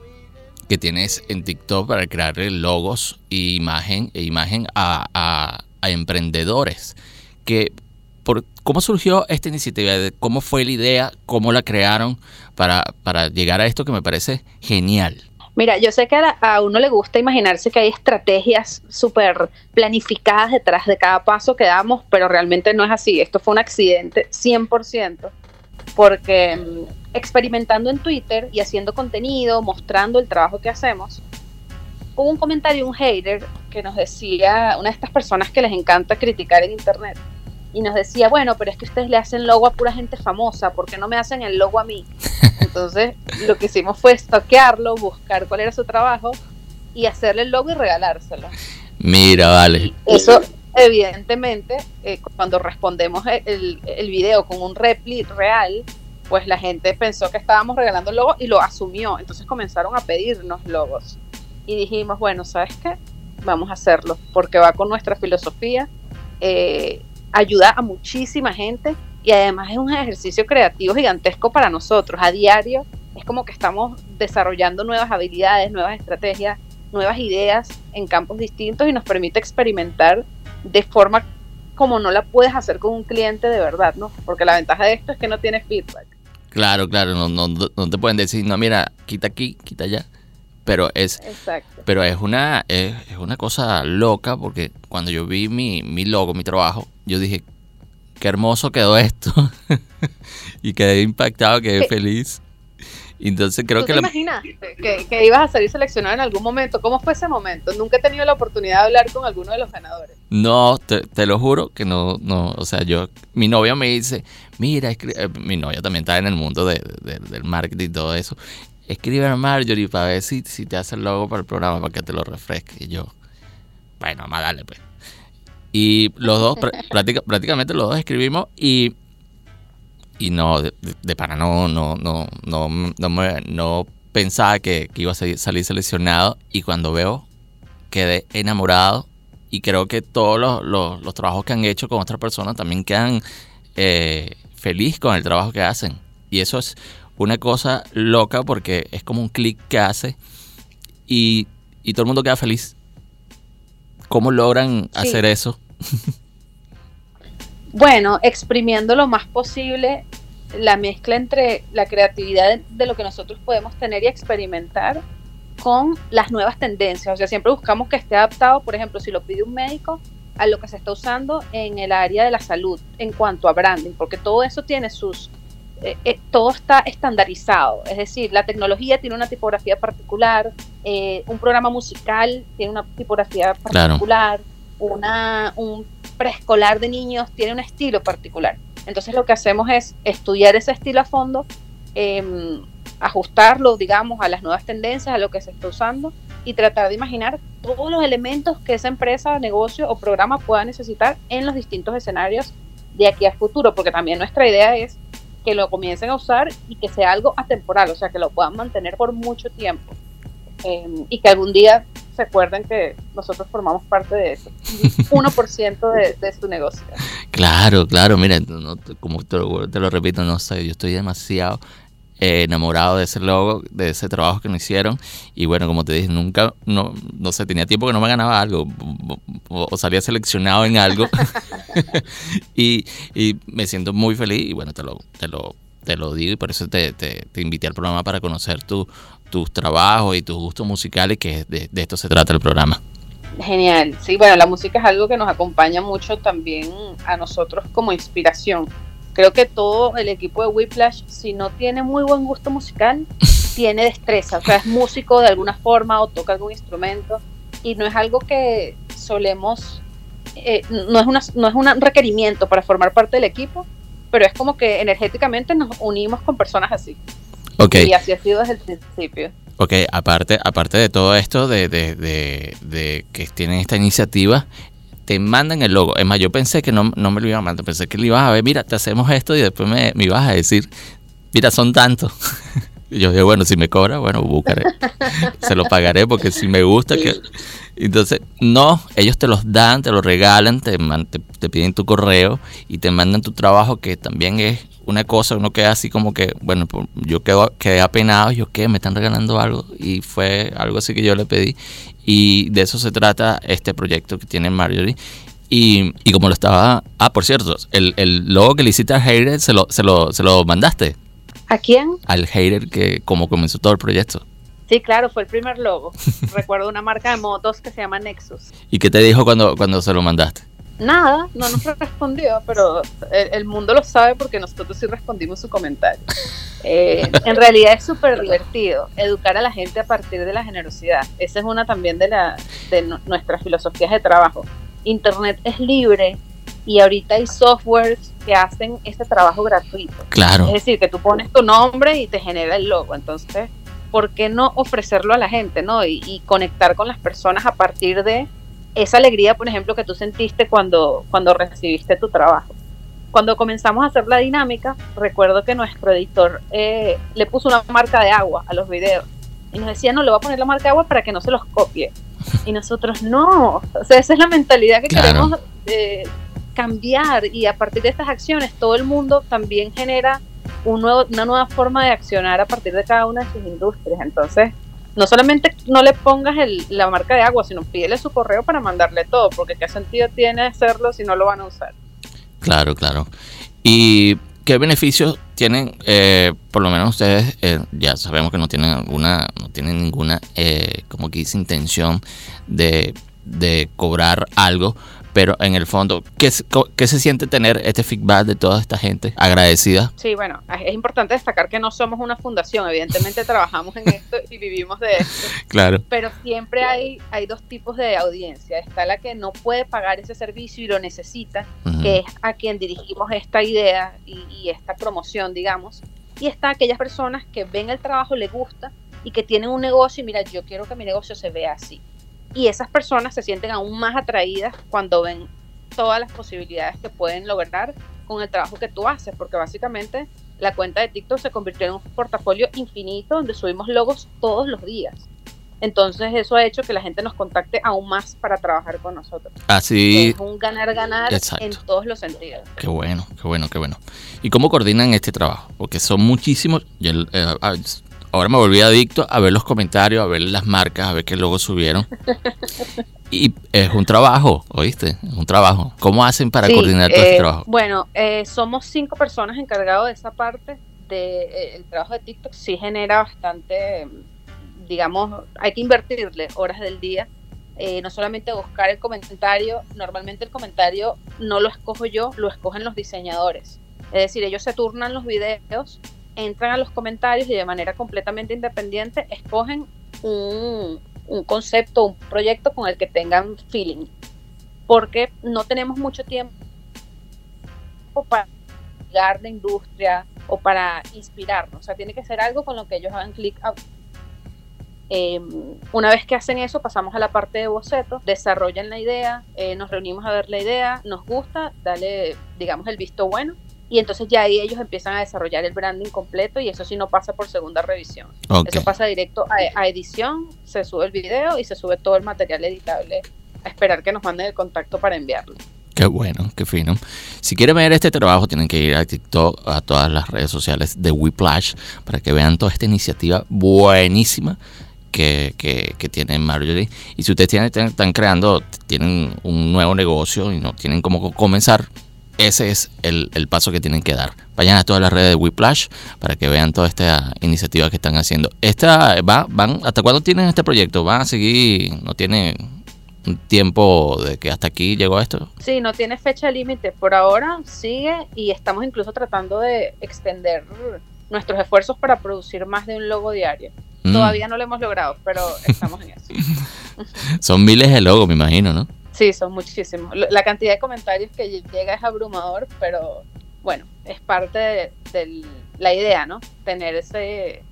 que tienes en TikTok para crear logos e imagen, e imagen a, a, a emprendedores. Que, por, ¿Cómo surgió esta iniciativa? ¿Cómo fue la idea? ¿Cómo la crearon para, para llegar a esto que me parece genial? Mira, yo sé que a, uno le gusta imaginarse que hay estrategias súper planificadas detrás de cada paso que damos, pero realmente no es así. Esto fue un accidente 100%, porque mm, experimentando en Twitter y haciendo contenido, mostrando el trabajo que hacemos, hubo un comentario, un hater, que nos decía, una de estas personas que les encanta criticar en Internet, y nos decía, bueno, pero es que ustedes le hacen logo a pura gente famosa, ¿por qué no me hacen el logo a mí? Entonces, lo que hicimos fue estoquearlo, buscar cuál era su trabajo y hacerle el logo y regalárselo. Mira, vale. eso, evidentemente, eh, cuando respondemos el, el video con un repli real, pues la gente pensó que estábamos regalando el logo y lo asumió. Entonces comenzaron a pedirnos logos. Y dijimos, bueno, ¿sabes qué? Vamos a hacerlo, porque va con nuestra filosofía. Eh, ayuda a muchísima gente y además es un ejercicio creativo gigantesco para nosotros. A diario es como que estamos desarrollando nuevas habilidades, nuevas estrategias, nuevas ideas en campos distintos y nos permite experimentar de forma como no la puedes hacer con un cliente de verdad, ¿no? Porque la ventaja de esto es que no tienes feedback. Claro, claro, no, no, no te pueden decir, no, mira, quita aquí, quita allá. Pero es, Exacto. pero es una, es, es, una cosa loca porque cuando yo vi mi, mi logo, mi trabajo, yo dije, qué hermoso quedó esto. y quedé impactado, quedé feliz. Y entonces creo ¿Tú que... te la... imaginaste que, que, ibas a salir seleccionado en algún momento? ¿Cómo fue ese momento? Nunca he tenido la oportunidad de hablar con alguno de los ganadores. No, te, te lo juro que no, no, o sea, yo, mi novia me dice, mira, eh, mi novia también está en el mundo de, de, del marketing y todo eso. Escribe a Marjorie para ver si, si te hace el logo para el programa, para que te lo refresque. Y yo, bueno, más dale pues. Y los dos, práctica, prácticamente los dos escribimos y, y no, de, de para no, no, no, no, no, me, no pensaba que, que, iba a salir seleccionado y cuando veo quedé enamorado y creo que todos los, los, los trabajos que han hecho con otras personas también quedan eh, feliz con el trabajo que hacen. Y eso es una cosa loca porque es como un clic que hace y, y todo el mundo queda feliz. ¿Cómo logran sí. hacer eso? bueno, exprimiendo lo más posible la mezcla entre la creatividad de lo que nosotros podemos tener y experimentar con las nuevas tendencias. O sea, siempre buscamos que esté adaptado, por ejemplo, si lo pide un médico, a lo que se está usando en el área de la salud en cuanto a branding, porque todo eso tiene sus... Eh, eh, todo está estandarizado, es decir, la tecnología tiene una tipografía particular, eh, un programa musical tiene una tipografía particular, claro. una, un preescolar de niños tiene un estilo particular. Entonces lo que hacemos es estudiar ese estilo a fondo, eh, ajustarlo, digamos, a las nuevas tendencias, a lo que se está usando y tratar de imaginar todos los elementos que esa empresa, negocio o programa pueda necesitar en los distintos escenarios de aquí a futuro, porque también nuestra idea es que lo comiencen a usar y que sea algo atemporal, o sea, que lo puedan mantener por mucho tiempo eh, y que algún día se acuerden que nosotros formamos parte de eso, 1% de, de su negocio. Claro, claro, mira, no, como te lo, te lo, repito, no sé, yo estoy demasiado eh, enamorado de ese logo, de ese trabajo que nos hicieron. Y bueno, como te dije, nunca, no, no sé, tenía tiempo que no me ganaba algo o, o salía seleccionado en algo. y, y, me siento muy feliz y bueno, te lo, te lo, te lo digo y por eso te, te, te invité al programa para conocer tu, tus trabajos y tus gustos musicales, que de, de esto se trata el programa. Genial, sí, bueno, la música es algo que nos acompaña mucho también a nosotros como inspiración. Creo que todo el equipo de Whiplash, si no tiene muy buen gusto musical, tiene destreza, o sea, es músico de alguna forma o toca algún instrumento y no es algo que solemos, eh, no, es una, no es un requerimiento para formar parte del equipo, pero es como que energéticamente nos unimos con personas así. Okay. Y así ha sido desde el principio. Ok, aparte, aparte de todo esto, de, de, de, de, que tienen esta iniciativa, te mandan el logo. Es más, yo pensé que no, no me lo iban a mandar, pensé que le ibas a ver, mira, te hacemos esto y después me, me ibas a decir, mira, son tantos. Yo dije, bueno, si me cobra, bueno, buscaré. Se lo pagaré porque si me gusta que... Entonces, no, ellos te los dan, te los regalan, te, man- te, te piden tu correo y te mandan tu trabajo, que también es una cosa, uno queda así como que, bueno, pues, yo quedo, quedé apenado, yo qué, me están regalando algo y fue algo así que yo le pedí y de eso se trata este proyecto que tiene Marjorie. Y, y como lo estaba, ah, por cierto, el, el logo que le hiciste al hater, se lo, se lo, se lo mandaste ¿A quién? al hater que como comenzó todo el proyecto. Sí, claro, fue el primer logo. Recuerdo una marca de motos que se llama Nexus. ¿Y qué te dijo cuando, cuando se lo mandaste? Nada, no nos respondió, pero el, el mundo lo sabe porque nosotros sí respondimos su comentario. Eh, en realidad es súper divertido educar a la gente a partir de la generosidad. Esa es una también de, la, de nu- nuestras filosofías de trabajo. Internet es libre y ahorita hay softwares que hacen este trabajo gratuito. Claro, Es decir, que tú pones tu nombre y te genera el logo. Entonces, ¿por qué no ofrecerlo a la gente, no? Y, y conectar con las personas a partir de esa alegría, por ejemplo, que tú sentiste cuando, cuando recibiste tu trabajo. Cuando comenzamos a hacer la dinámica, recuerdo que nuestro editor eh, le puso una marca de agua a los videos. Y nos decía, no, le voy a poner la marca de agua para que no se los copie. Y nosotros, no. O sea, esa es la mentalidad que Claro. queremos eh, cambiar. Y a partir de estas acciones, todo el mundo también genera un nuevo, una nueva forma de accionar a partir de cada una de sus industrias. Entonces, no solamente no le pongas el- la marca de agua, sino pídele su correo para mandarle todo, porque qué sentido tiene hacerlo si no lo van a usar. claro, claro. ¿Y qué beneficios tienen, eh, por lo menos ustedes, eh, ya sabemos que no tienen alguna, no tienen ninguna, eh, como que dice, intención de, de cobrar algo, pero en el fondo, ¿qué, ¿qué se siente tener este feedback de toda esta gente agradecida? Sí, bueno, es importante destacar que no somos una fundación, evidentemente trabajamos en esto y vivimos de esto, Claro. pero siempre hay, hay dos tipos de audiencia. Está la que no puede pagar ese servicio y lo necesita, que es a quien dirigimos esta idea y, y esta promoción, digamos. Y está aquellas personas que ven el trabajo, les gusta y que tienen un negocio y mira, yo quiero que mi negocio se vea así. Y esas personas se sienten aún más atraídas cuando ven todas las posibilidades que pueden lograr con el trabajo que tú haces, porque básicamente la cuenta de TikTok se convirtió en un portafolio infinito donde subimos logos todos los días. Entonces eso ha hecho que la gente nos contacte aún más para trabajar con nosotros. Así, Es un ganar-ganar en todos los sentidos. Qué bueno, qué bueno, qué bueno. ¿Y cómo coordinan este trabajo? Porque son muchísimos. eh, ah, ahora me volví adicto a ver los comentarios, a ver las marcas, a ver qué luego subieron. Y es un trabajo, ¿oíste? Es un trabajo. ¿Cómo hacen para Sí, coordinar todo eh, este trabajo? Bueno, eh, somos cinco personas encargados de esa parte. De, eh, el trabajo de TikTok sí genera bastante, digamos, hay que invertirle horas del día. eh, no solamente buscar el comentario, normalmente el comentario no lo escojo yo, lo escogen los diseñadores. Es decir, ellos se turnan los videos, entran a los comentarios y de manera completamente independiente escogen un, un concepto, un proyecto con el que tengan feeling. Porque no tenemos mucho tiempo para llegar la industria o para inspirarnos. O sea, tiene que ser algo con lo que ellos hagan clic. Eh, una vez que hacen eso, pasamos a la parte de boceto, desarrollan la idea, eh, nos reunimos a ver la idea, nos gusta, dale, digamos, el visto bueno. Y entonces ya ahí ellos empiezan a desarrollar el branding completo y eso sí no pasa por segunda revisión. Eso pasa directo a, a edición, se sube el video y se sube todo el material editable a esperar que nos manden el contacto para enviarlo. Qué bueno, qué fino. Si quieren ver este trabajo, tienen que ir a TikTok, a todas las redes sociales de Whiplash, para que vean toda esta iniciativa buenísima que, que, que tiene Marjorie. Y si ustedes tienen, están creando, tienen un nuevo negocio y no tienen cómo comenzar, ese es el, el paso que tienen que dar. Vayan a todas las redes de Whiplash para que vean toda esta iniciativa que están haciendo. Esta va, van, ¿Hasta cuándo tienen este proyecto? ¿Van a seguir? ¿No tienen un tiempo de que hasta aquí llegó esto? Sí, no tiene fecha límite. Por ahora sigue y estamos incluso tratando de extender nuestros esfuerzos para producir más de un logo diario. Mm. Todavía no lo hemos logrado, pero estamos en eso. Son miles de logos, me imagino, ¿no? Sí, son muchísimos. La cantidad de comentarios que lle- llega es abrumador, pero bueno, es parte de, la idea, ¿no? Tener ese,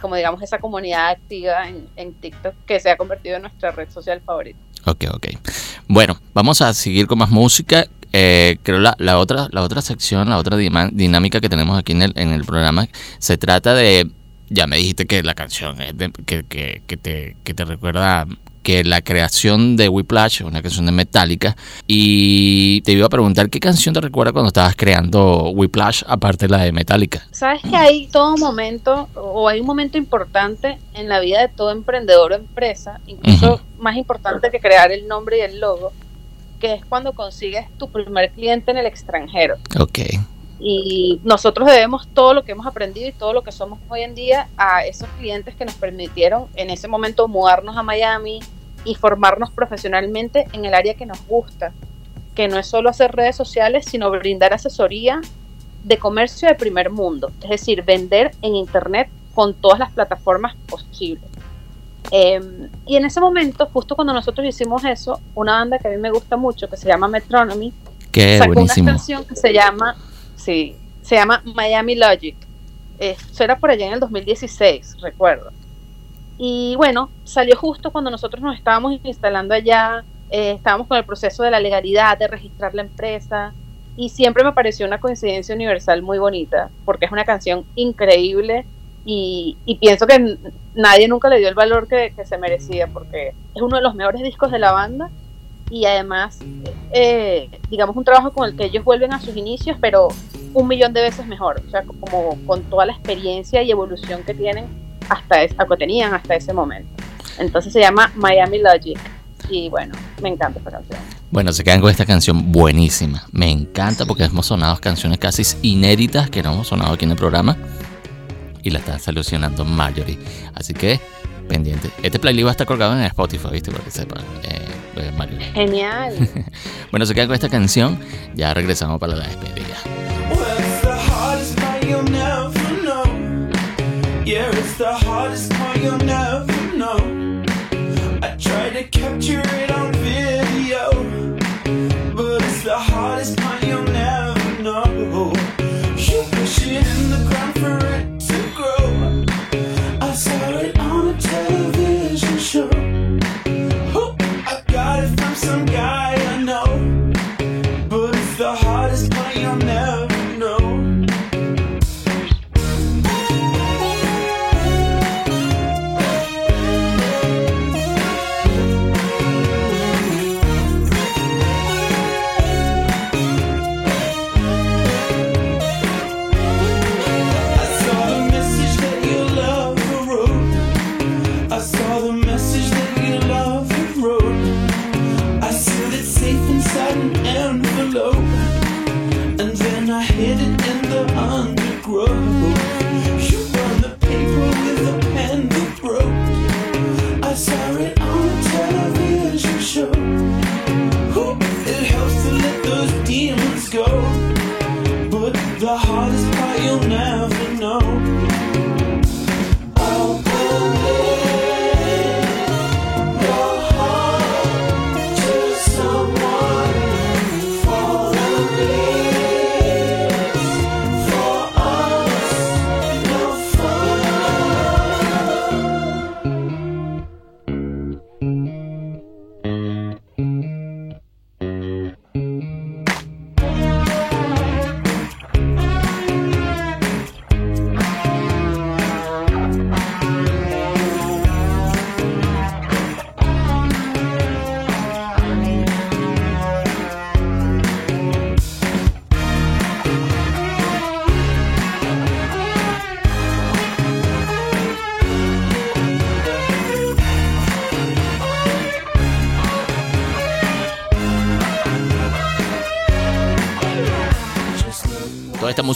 como digamos, esa comunidad activa en, en TikTok que se ha convertido en nuestra red social favorita. Ok, ok. Bueno, vamos a seguir con más música. Eh, creo la, la otra la otra sección, la otra dinámica que tenemos aquí en el, en el programa se trata de ya me dijiste que la canción que, que, que te, que te recuerda que la creación de Whiplash, una canción de Metallica, y te iba a preguntar qué canción te recuerda cuando estabas creando Whiplash, aparte de la de Metallica. Sabes que hay todo momento, o hay un momento importante en la vida de todo emprendedor o empresa, incluso Ujú. más importante que crear el nombre y el logo, que es cuando consigues tu primer cliente en el extranjero. Ok, Y nosotros debemos todo lo que hemos aprendido y todo lo que somos hoy en día a esos clientes que nos permitieron en ese momento mudarnos a Miami y formarnos profesionalmente en el área que nos gusta, que no es solo hacer redes sociales, sino brindar asesoría de comercio de primer mundo, es decir, vender en Internet con todas las plataformas posibles. Eh, y en ese momento, justo cuando nosotros hicimos eso, una banda que a mí me gusta mucho, que se llama Metronomy, qué sacó buenísimo. una canción que se llama, sí, se llama Miami Logic. Eso era por allá en el 2016, recuerdo. Y bueno, salió justo cuando nosotros nos estábamos instalando allá, eh, estábamos con el proceso de la legalidad, de registrar la empresa, y siempre me pareció una coincidencia universal muy bonita, porque es una canción increíble y, pienso que nadie nunca le dio el valor que, que se merecía, porque es uno de los mejores discos de la banda y además, eh, digamos, un trabajo con el que ellos vuelven a sus inicios, pero un millón de veces mejor, o sea, como con toda la experiencia y evolución que tienen hasta es, que tenían hasta ese momento. Entonces se llama Miami Logic y bueno, me encanta esta canción. Bueno, se quedan con esta canción buenísima. Me encanta porque hemos sonado canciones casi inéditas que no hemos sonado aquí en el programa. Y la está solucionando Marjorie. Así que, pendiente. Este playlist va a estar colgado en Spotify, ¿viste? Para que sepan. Eh, eh, Marjorie. Genial. Bueno, se quedan con esta canción. Ya regresamos para la despedida. Yeah, it's the hardest part you'll never know. I tried to capture it on video, but it's the hardest part you'll never know. You push it in the ground for it to grow. I saw it on a television show. Oh, I got it from some guy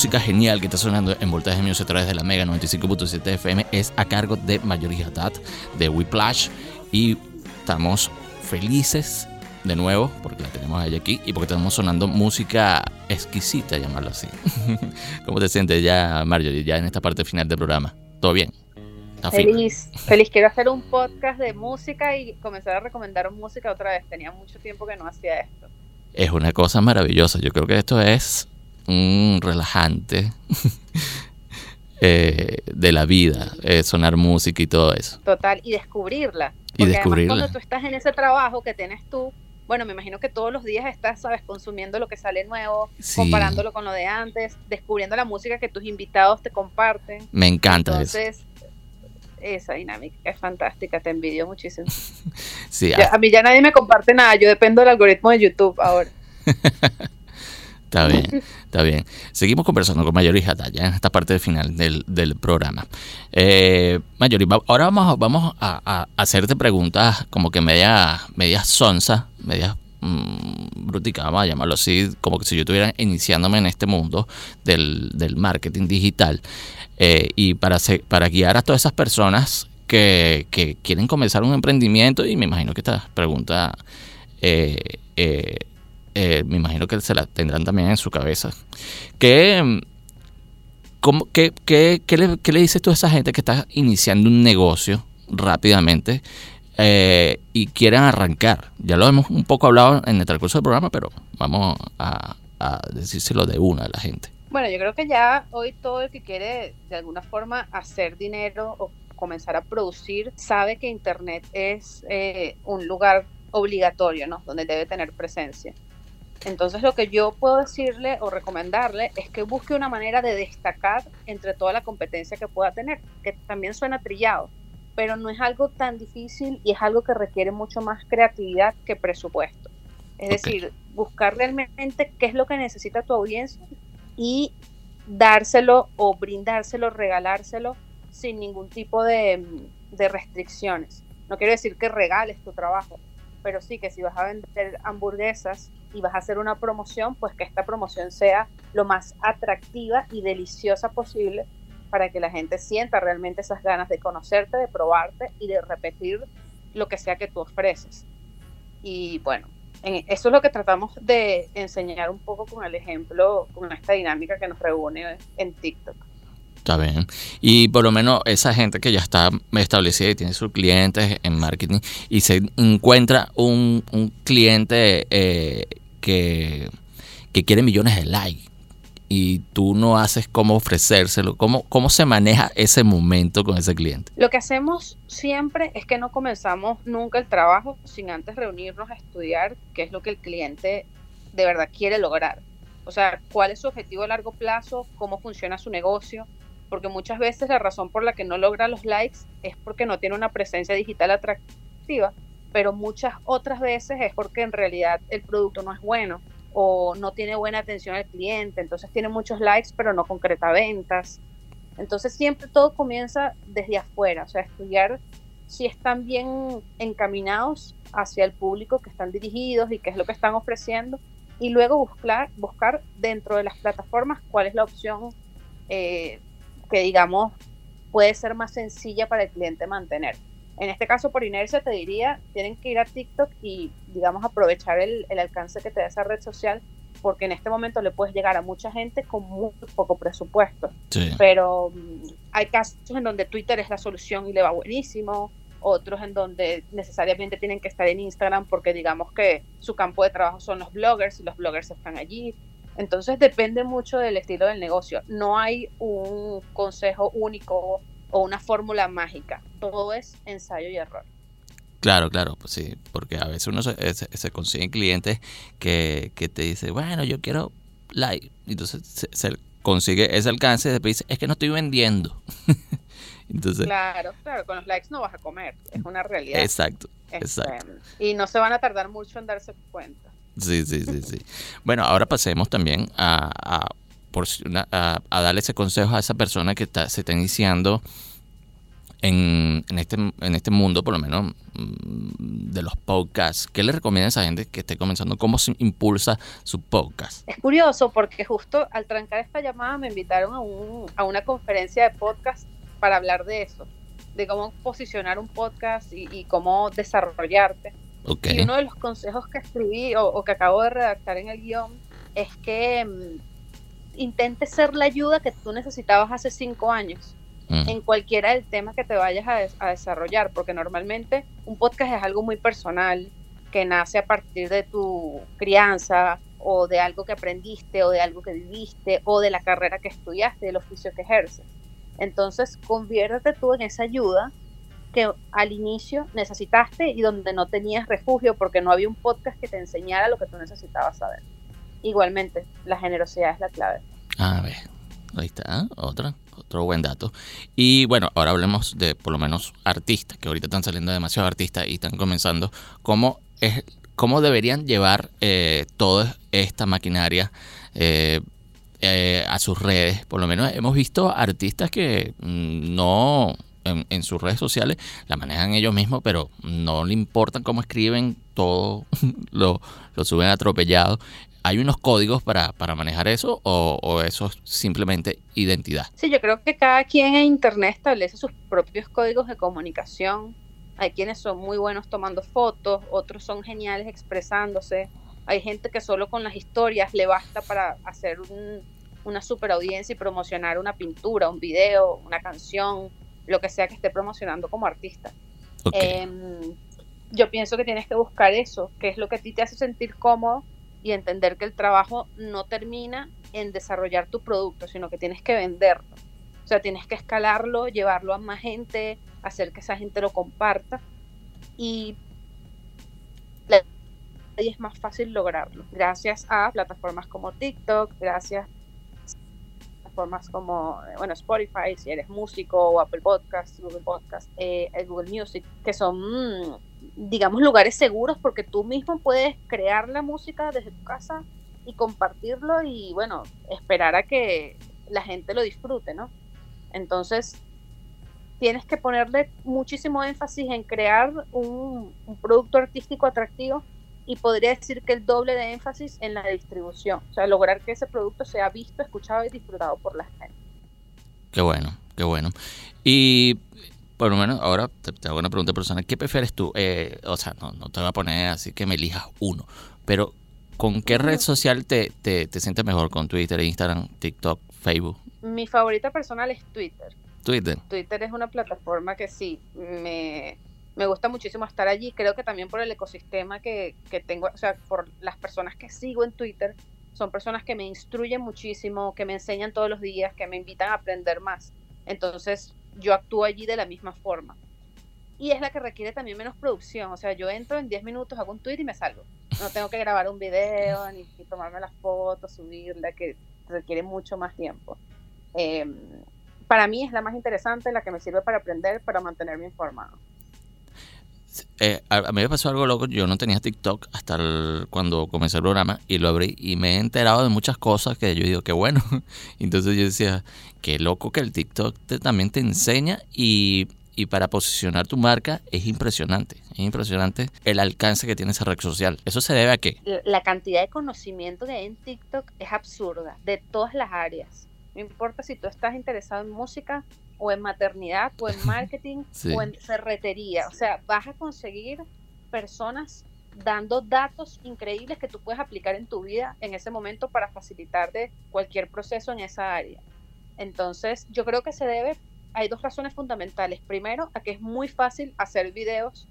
música genial que está sonando en Voltaje Music a través de la Mega 95.7 FM es a cargo de Mayoría Haddad de Whiplash y estamos felices de nuevo porque la tenemos a ella aquí y porque estamos sonando música exquisita, llamarlo así. ¿Cómo te sientes ya, Marjorie, ya en esta parte final del programa? ¿Todo bien? Feliz, feliz. Quiero hacer un podcast de música y comenzar a recomendar música otra vez. Tenía mucho tiempo que no hacía esto. Es una cosa maravillosa. Yo creo que esto es un relajante eh, de la vida, eh, sonar música y todo eso. Total, y descubrirla. Y descubrirla. Además, cuando tú estás en ese trabajo que tienes tú, bueno, me imagino que todos los días estás, sabes, consumiendo lo que sale nuevo, Sí. comparándolo con lo de antes, descubriendo la música que tus invitados te comparten. Me encanta eso. Entonces, esa dinámica es fantástica, te envidio muchísimo. Sí, Ya- a mí ya nadie me comparte nada, yo dependo del algoritmo de YouTube ahora. Está bien, está bien. Seguimos conversando con Mayori Hatta ya en esta parte final del, del programa. Eh, Mayori, ahora vamos, a- vamos a, a hacerte preguntas como que media, media sonsa, media mm, brutica, vamos a llamarlo así, como que si yo estuviera iniciándome en este mundo del, del marketing digital. Eh, y para, para guiar a todas esas personas que, que quieren comenzar un emprendimiento, y me imagino que esta pregunta eh, eh, eh, me imagino que se la tendrán también en su cabeza. ¿Qué, mm, cómo- qué, qué- qué le, qué le dices tú a esa gente que está iniciando un negocio rápidamente eh, y quieren arrancar? Ya lo hemos un poco hablado en el transcurso del programa, pero vamos a, a decírselo de una a la gente. Bueno, yo creo que ya hoy todo el que quiere de alguna forma hacer dinero o comenzar a producir sabe que Internet es eh, un lugar obligatorio, ¿no? Donde debe tener presencia. Entonces lo que yo puedo decirle o recomendarle es que busque una manera de destacar entre toda la competencia que pueda tener, que también suena trillado, pero no es algo tan difícil y es algo que requiere mucho más creatividad que presupuesto. Es decir, buscar realmente qué es lo que necesita tu audiencia y dárselo o brindárselo, regalárselo sin ningún tipo de, de restricciones. No quiero decir que regales tu trabajo, pero sí que si vas a vender hamburguesas y vas a hacer una promoción, pues que esta promoción sea lo más atractiva y deliciosa posible para que la gente sienta realmente esas ganas de conocerte, de probarte y de repetir lo que sea que tú ofreces. Y bueno, en- eso es lo que tratamos de enseñar un poco con el ejemplo, con esta dinámica que nos reúne en TikTok. Está bien. Y por lo menos esa gente que ya está establecida y tiene sus clientes en marketing y se encuentra un, un cliente eh, que, que quiere millones de likes y tú no haces cómo ofrecérselo, ¿cómo, cómo se maneja ese momento con ese cliente? Lo que hacemos siempre es que no comenzamos nunca el trabajo sin antes reunirnos a estudiar qué es lo que el cliente de verdad quiere lograr. O sea, cuál es su objetivo a largo plazo, cómo funciona su negocio, porque muchas veces la razón por la que no logra los likes es porque no tiene una presencia digital atractiva, pero muchas otras veces es porque en realidad el producto no es bueno o no tiene buena atención al cliente, entonces tiene muchos likes pero no concreta ventas. Entonces siempre todo comienza desde afuera, o sea, estudiar si están bien encaminados hacia el público que están dirigidos y qué es lo que están ofreciendo y luego buscar, buscar dentro de las plataformas cuál es la opción eh, que digamos puede ser más sencilla para el cliente mantener. En este caso, por inercia, te diría, tienen que ir a TikTok y, digamos, aprovechar el, el alcance que te da esa red social, porque en este momento le puedes llegar a mucha gente con muy poco presupuesto Sí. pero mm, hay casos en donde Twitter es la solución y le va buenísimo, otros en donde necesariamente tienen que estar en Instagram porque digamos que su campo de trabajo son los bloggers y los bloggers están allí. Entonces depende mucho del estilo del negocio. No hay un consejo único o una fórmula mágica. Todo es ensayo y error. Claro, claro, pues sí, porque a veces uno se, se, se consigue clientes que, que te dice, bueno, yo quiero like, y entonces se, se consigue ese alcance y después dice, es que no estoy vendiendo. entonces, Claro, claro, con los likes no vas a comer, es una realidad. exacto, Este, exacto. y no se van a tardar mucho en darse cuenta. Sí, sí, sí, sí. Bueno, ahora pasemos también a, a, por a- a darle ese consejo a esa persona que está, se está iniciando en, en, este, en este mundo, por lo menos mm, de los podcasts. ¿Qué le recomienda a esa gente que esté comenzando? ¿Cómo se impulsa su podcast? Es curioso porque justo al trancar esta llamada me invitaron a, un, a una conferencia de podcast para hablar de eso, de cómo posicionar un podcast y, y cómo desarrollarte. Ok, Y uno de los consejos que escribí o, o que acabo de redactar en el guion es que intentes ser la ayuda que tú necesitabas hace cinco años Mm, en cualquiera del tema que te vayas a, des- a desarrollar, porque normalmente un podcast es algo muy personal que nace a partir de tu crianza o de algo que aprendiste o de algo que viviste o de la carrera que estudiaste, del oficio que ejerces. Entonces, conviértete tú en esa ayuda que al inicio necesitaste y donde no tenías refugio porque no había un podcast que te enseñara lo que tú necesitabas saber. Igualmente, la generosidad es la clave. A ver, ahí está, otra, otro buen dato. Y bueno, ahora hablemos de por lo menos artistas, que ahorita están saliendo demasiados artistas y están comenzando. ¿Cómo, es, cómo deberían llevar eh, toda esta maquinaria eh, eh, a sus redes? Por lo menos hemos visto artistas que mm, no en, sus redes sociales la manejan ellos mismos, pero no le importan cómo escriben, todo lo, lo suben atropellado. ¿Hay unos códigos para, para manejar eso o, o eso es simplemente identidad? Sí, yo creo que cada quien en Internet establece sus propios códigos de comunicación. Hay quienes son muy buenos tomando fotos, otros son geniales expresándose. Hay gente que solo con las historias le basta para hacer un- una super audiencia y promocionar una pintura, un video, una canción, lo que sea que esté promocionando como artista. Em, yo pienso que tienes que buscar eso, que es lo que a ti te hace sentir cómodo y entender que el trabajo no termina en desarrollar tu producto, sino que tienes que venderlo. O sea, tienes que escalarlo, llevarlo a más gente, hacer que esa gente lo comparta y es más fácil lograrlo gracias a plataformas como TikTok, gracias a plataformas como bueno Spotify si eres músico o Apple Podcast, Google Podcast, eh, Google Music, que son mm, digamos lugares seguros porque tú mismo puedes crear la música desde tu casa y compartirlo y bueno esperar a que la gente lo disfrute, ¿no? Entonces tienes que ponerle muchísimo énfasis en crear un, un producto artístico atractivo y podría decir que el doble de énfasis en la distribución, o sea, lograr que ese producto sea visto, escuchado y disfrutado por la gente. Qué bueno, qué bueno. Y por lo menos ahora te, te hago una pregunta personal. ¿Qué prefieres tú? Eh, o sea, no, no te voy a poner así que me elijas uno, pero ¿con qué red social te, te, te sientes mejor? ¿Con Twitter, Instagram, TikTok, Facebook? Mi favorita personal es Twitter. Twitter. Twitter es una plataforma que sí, me, me gusta muchísimo estar allí. Creo que también por el ecosistema que, que tengo, o sea, por las personas que sigo en Twitter, son personas que me instruyen muchísimo, que me enseñan todos los días, que me invitan a aprender más. Entonces, yo actúo allí de la misma forma. Y es la que requiere también menos producción. O sea, yo entro en 10 minutos, hago un tweet y me salgo. No tengo que grabar un video, ni, tomarme las fotos, subirla, que requiere mucho más tiempo. Eh, para mí es la más interesante, la que me sirve para aprender, para mantenerme informado. Eh, a, mí me pasó algo loco. Yo no tenía TikTok hasta cuando comencé el programa y lo abrí y me he enterado de muchas cosas que yo digo que bueno. Entonces yo decía, qué loco que el TikTok te- también te enseña y, y para posicionar tu marca es impresionante. Es impresionante el alcance que tiene esa red social. ¿Eso se debe a qué? La cantidad de conocimiento que hay en TikTok es absurda, de todas las áreas. No importa si tú estás interesado en música o en maternidad o en marketing Sí. o en ferretería. O sea, vas a conseguir personas dando datos increíbles que tú puedes aplicar en tu vida en ese momento para facilitarte cualquier proceso en esa área. Entonces, yo creo que se debe, hay dos razones fundamentales. Primero, a que es muy fácil hacer videos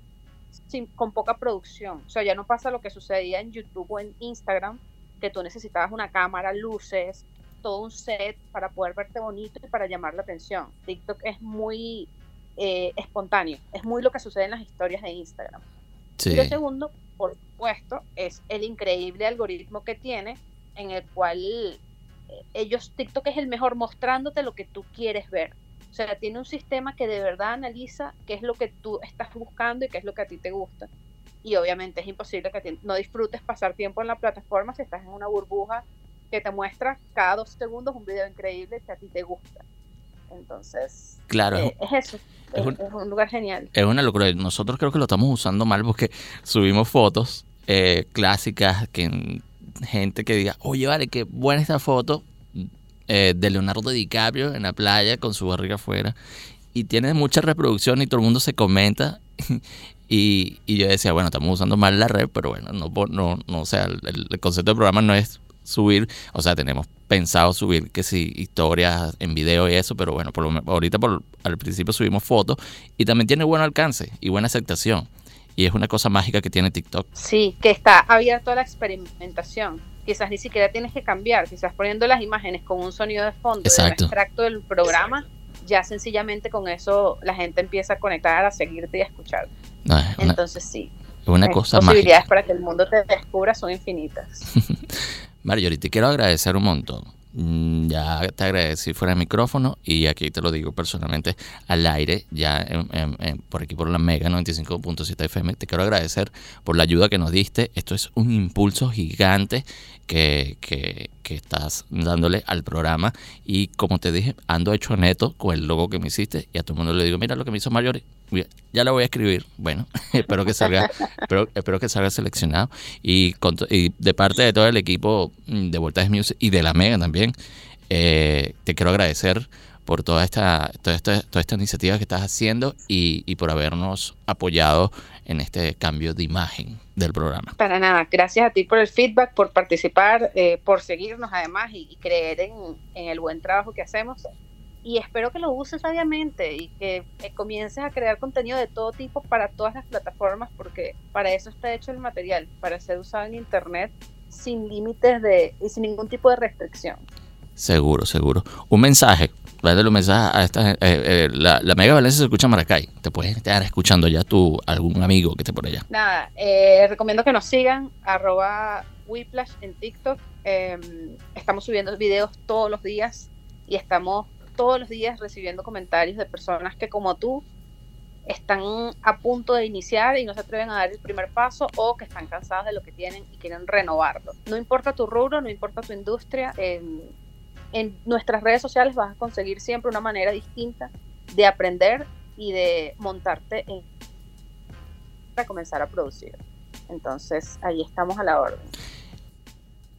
sin, con poca producción. O sea, ya no pasa lo que sucedía en YouTube o en Instagram, que tú necesitabas una cámara, luces, todo un set para poder verte bonito y para llamar la atención. TikTok es muy eh, espontáneo, es muy lo que sucede en las historias de Instagram. Sí. Y lo segundo, por supuesto, es el increíble algoritmo que tiene, en el cual eh, ellos, TikTok es el mejor mostrándote lo que tú quieres ver. O sea, tiene un sistema que de verdad analiza qué es lo que tú estás buscando y qué es lo que a ti te gusta. Y obviamente es imposible que no disfrutes pasar tiempo en la plataforma si estás en una burbuja que te muestra cada dos segundos un video increíble que a ti te gusta. Entonces, Claro, es- eh, es eso. es un- es un lugar genial. Es una locura. Nosotros creo que lo estamos usando mal porque subimos fotos eh, clásicas que en- gente que diga, oye, vale, qué buena esta foto eh, de Leonardo DiCaprio en la playa con su barriga afuera. Y tiene mucha reproducción y todo el mundo se comenta. y, y yo decía, bueno, estamos usando mal la red, pero bueno, no, no, no o sea, el, el concepto del programa no es subir, o sea, tenemos pensado subir que sí, historias en video y eso, pero bueno, por lo, ahorita por, al principio subimos fotos y también tiene buen alcance y buena aceptación. Y es una cosa mágica que tiene TikTok. Sí, que está abierto a la experimentación. Quizás ni siquiera tienes que cambiar, quizás poniendo las imágenes con un sonido de fondo, de Exacto. un extracto del programa, ya sencillamente con eso la gente empieza a conectar, a seguirte y a escuchar. No, es una, Entonces sí, una posibilidades mágica. para que el mundo te descubra son infinitas. Marjorie, te quiero agradecer un montón mm, ya te agradecí fuera de micrófono y aquí te lo digo personalmente al aire, ya por aquí por la Mega 95.7 FM. Te quiero agradecer por la ayuda que nos diste. Esto es un impulso gigante que, que, estás dándole al programa. Y como te dije, ando hecho neto con el logo que me hiciste y a todo el mundo le digo, mira lo que me hizo Mayor ya lo voy a escribir. Bueno, espero que salga, espero, espero, que salga seleccionado. Y, y, de parte de todo el equipo de Voltaje Music y de la Mega también, eh, te quiero agradecer por toda esta, toda esta, toda esta iniciativa que estás haciendo y, y, por habernos apoyado en este cambio de imagen del programa. Para nada, gracias a ti por el feedback, por participar, eh, por seguirnos además y, y creer en, en el buen trabajo que hacemos y espero que lo uses sabiamente y que comiences a crear contenido de todo tipo para todas las plataformas porque para eso está hecho el material, para ser usado en internet sin límites de y sin ningún tipo de restricción. Seguro, seguro. Un mensaje, darle un mensaje a esta eh, eh, la, Mega Valencia se escucha en Maracay. Te puedes estar escuchando ya tú, algún amigo que esté por allá. Nada, eh, recomiendo que nos sigan, arroba Whiplash en TikTok. Em, estamos subiendo videos todos los días y estamos todos los días recibiendo comentarios de personas que como tú están a punto de iniciar y no se atreven a dar el primer paso o que están cansados de lo que tienen y quieren renovarlo. No importa tu rubro, no importa tu industria, en, nuestras redes sociales vas a conseguir siempre una manera distinta de aprender y de montarte en, para comenzar a producir. Entonces, ahí estamos a la orden.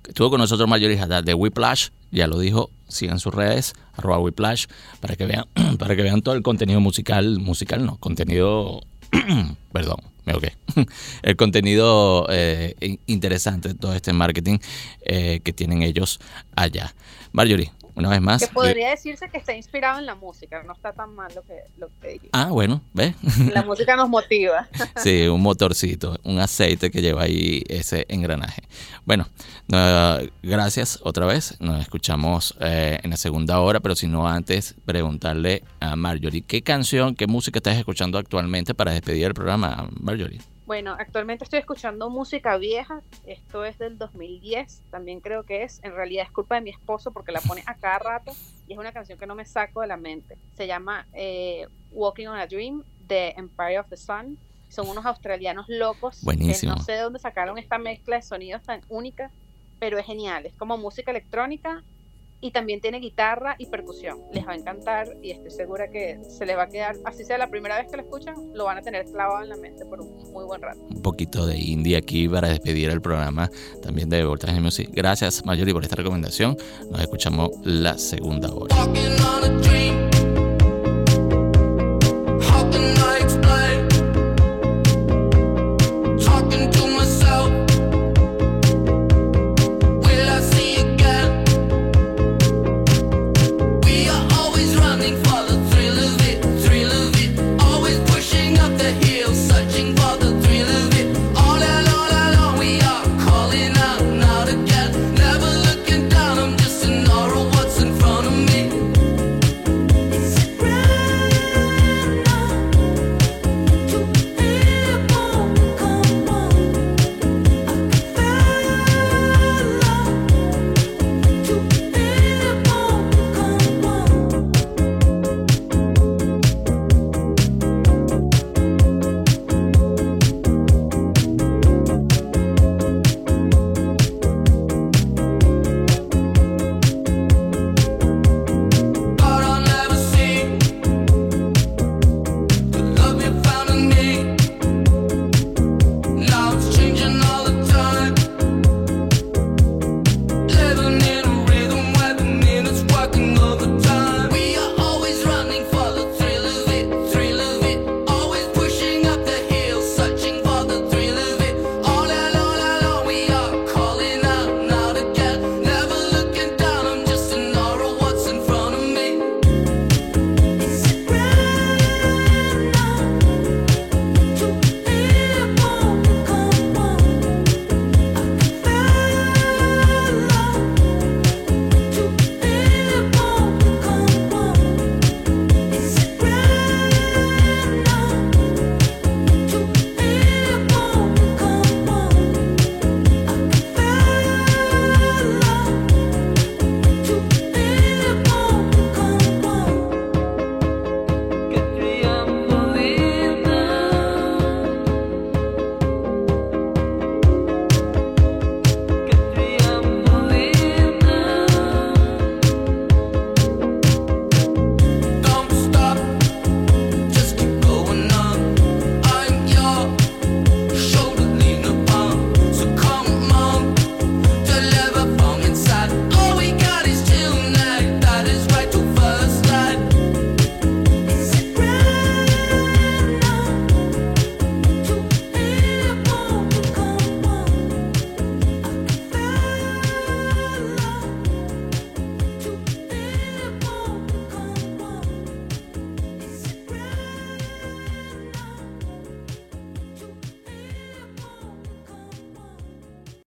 Estuvo con nosotros Mayoris de Whiplash, ya lo dijo, sigan sus redes, arroba Whiplash, para que vean, para que vean todo el contenido musical, musical no, contenido, perdón, me ok, el contenido eh, interesante, todo este marketing eh, que tienen ellos allá. Marjorie, una vez más. Que podría decirse que está inspirado en la música, no está tan mal lo que, lo que Ah, bueno, ¿ves? La música nos motiva. sí, un motorcito, un aceite que lleva ahí ese engranaje. Bueno, gracias otra vez, nos escuchamos eh, en la segunda hora, pero si no antes, preguntarle a Marjorie, ¿qué canción, qué música estás escuchando actualmente para despedir el programa, Marjorie? Bueno, actualmente estoy escuchando música vieja, esto es del 2010, también creo que es, en realidad es culpa de mi esposo porque la pone a cada rato y es una canción que no me saco de la mente. Se llama eh, Walking on a Dream de Empire of the Sun. Son unos australianos locos Buenísimo. que no sé de dónde sacaron esta mezcla de sonidos tan única, pero es genial. Es como música electrónica y también tiene guitarra y percusión. Les va a encantar y estoy segura que se les va a quedar, así sea la primera vez que lo escuchan, lo van a tener clavado en la mente por un muy buen rato. Un poquito de indie aquí para despedir el programa también de Voltaje Music. Gracias, Mayori, por esta recomendación. Nos escuchamos la segunda hora.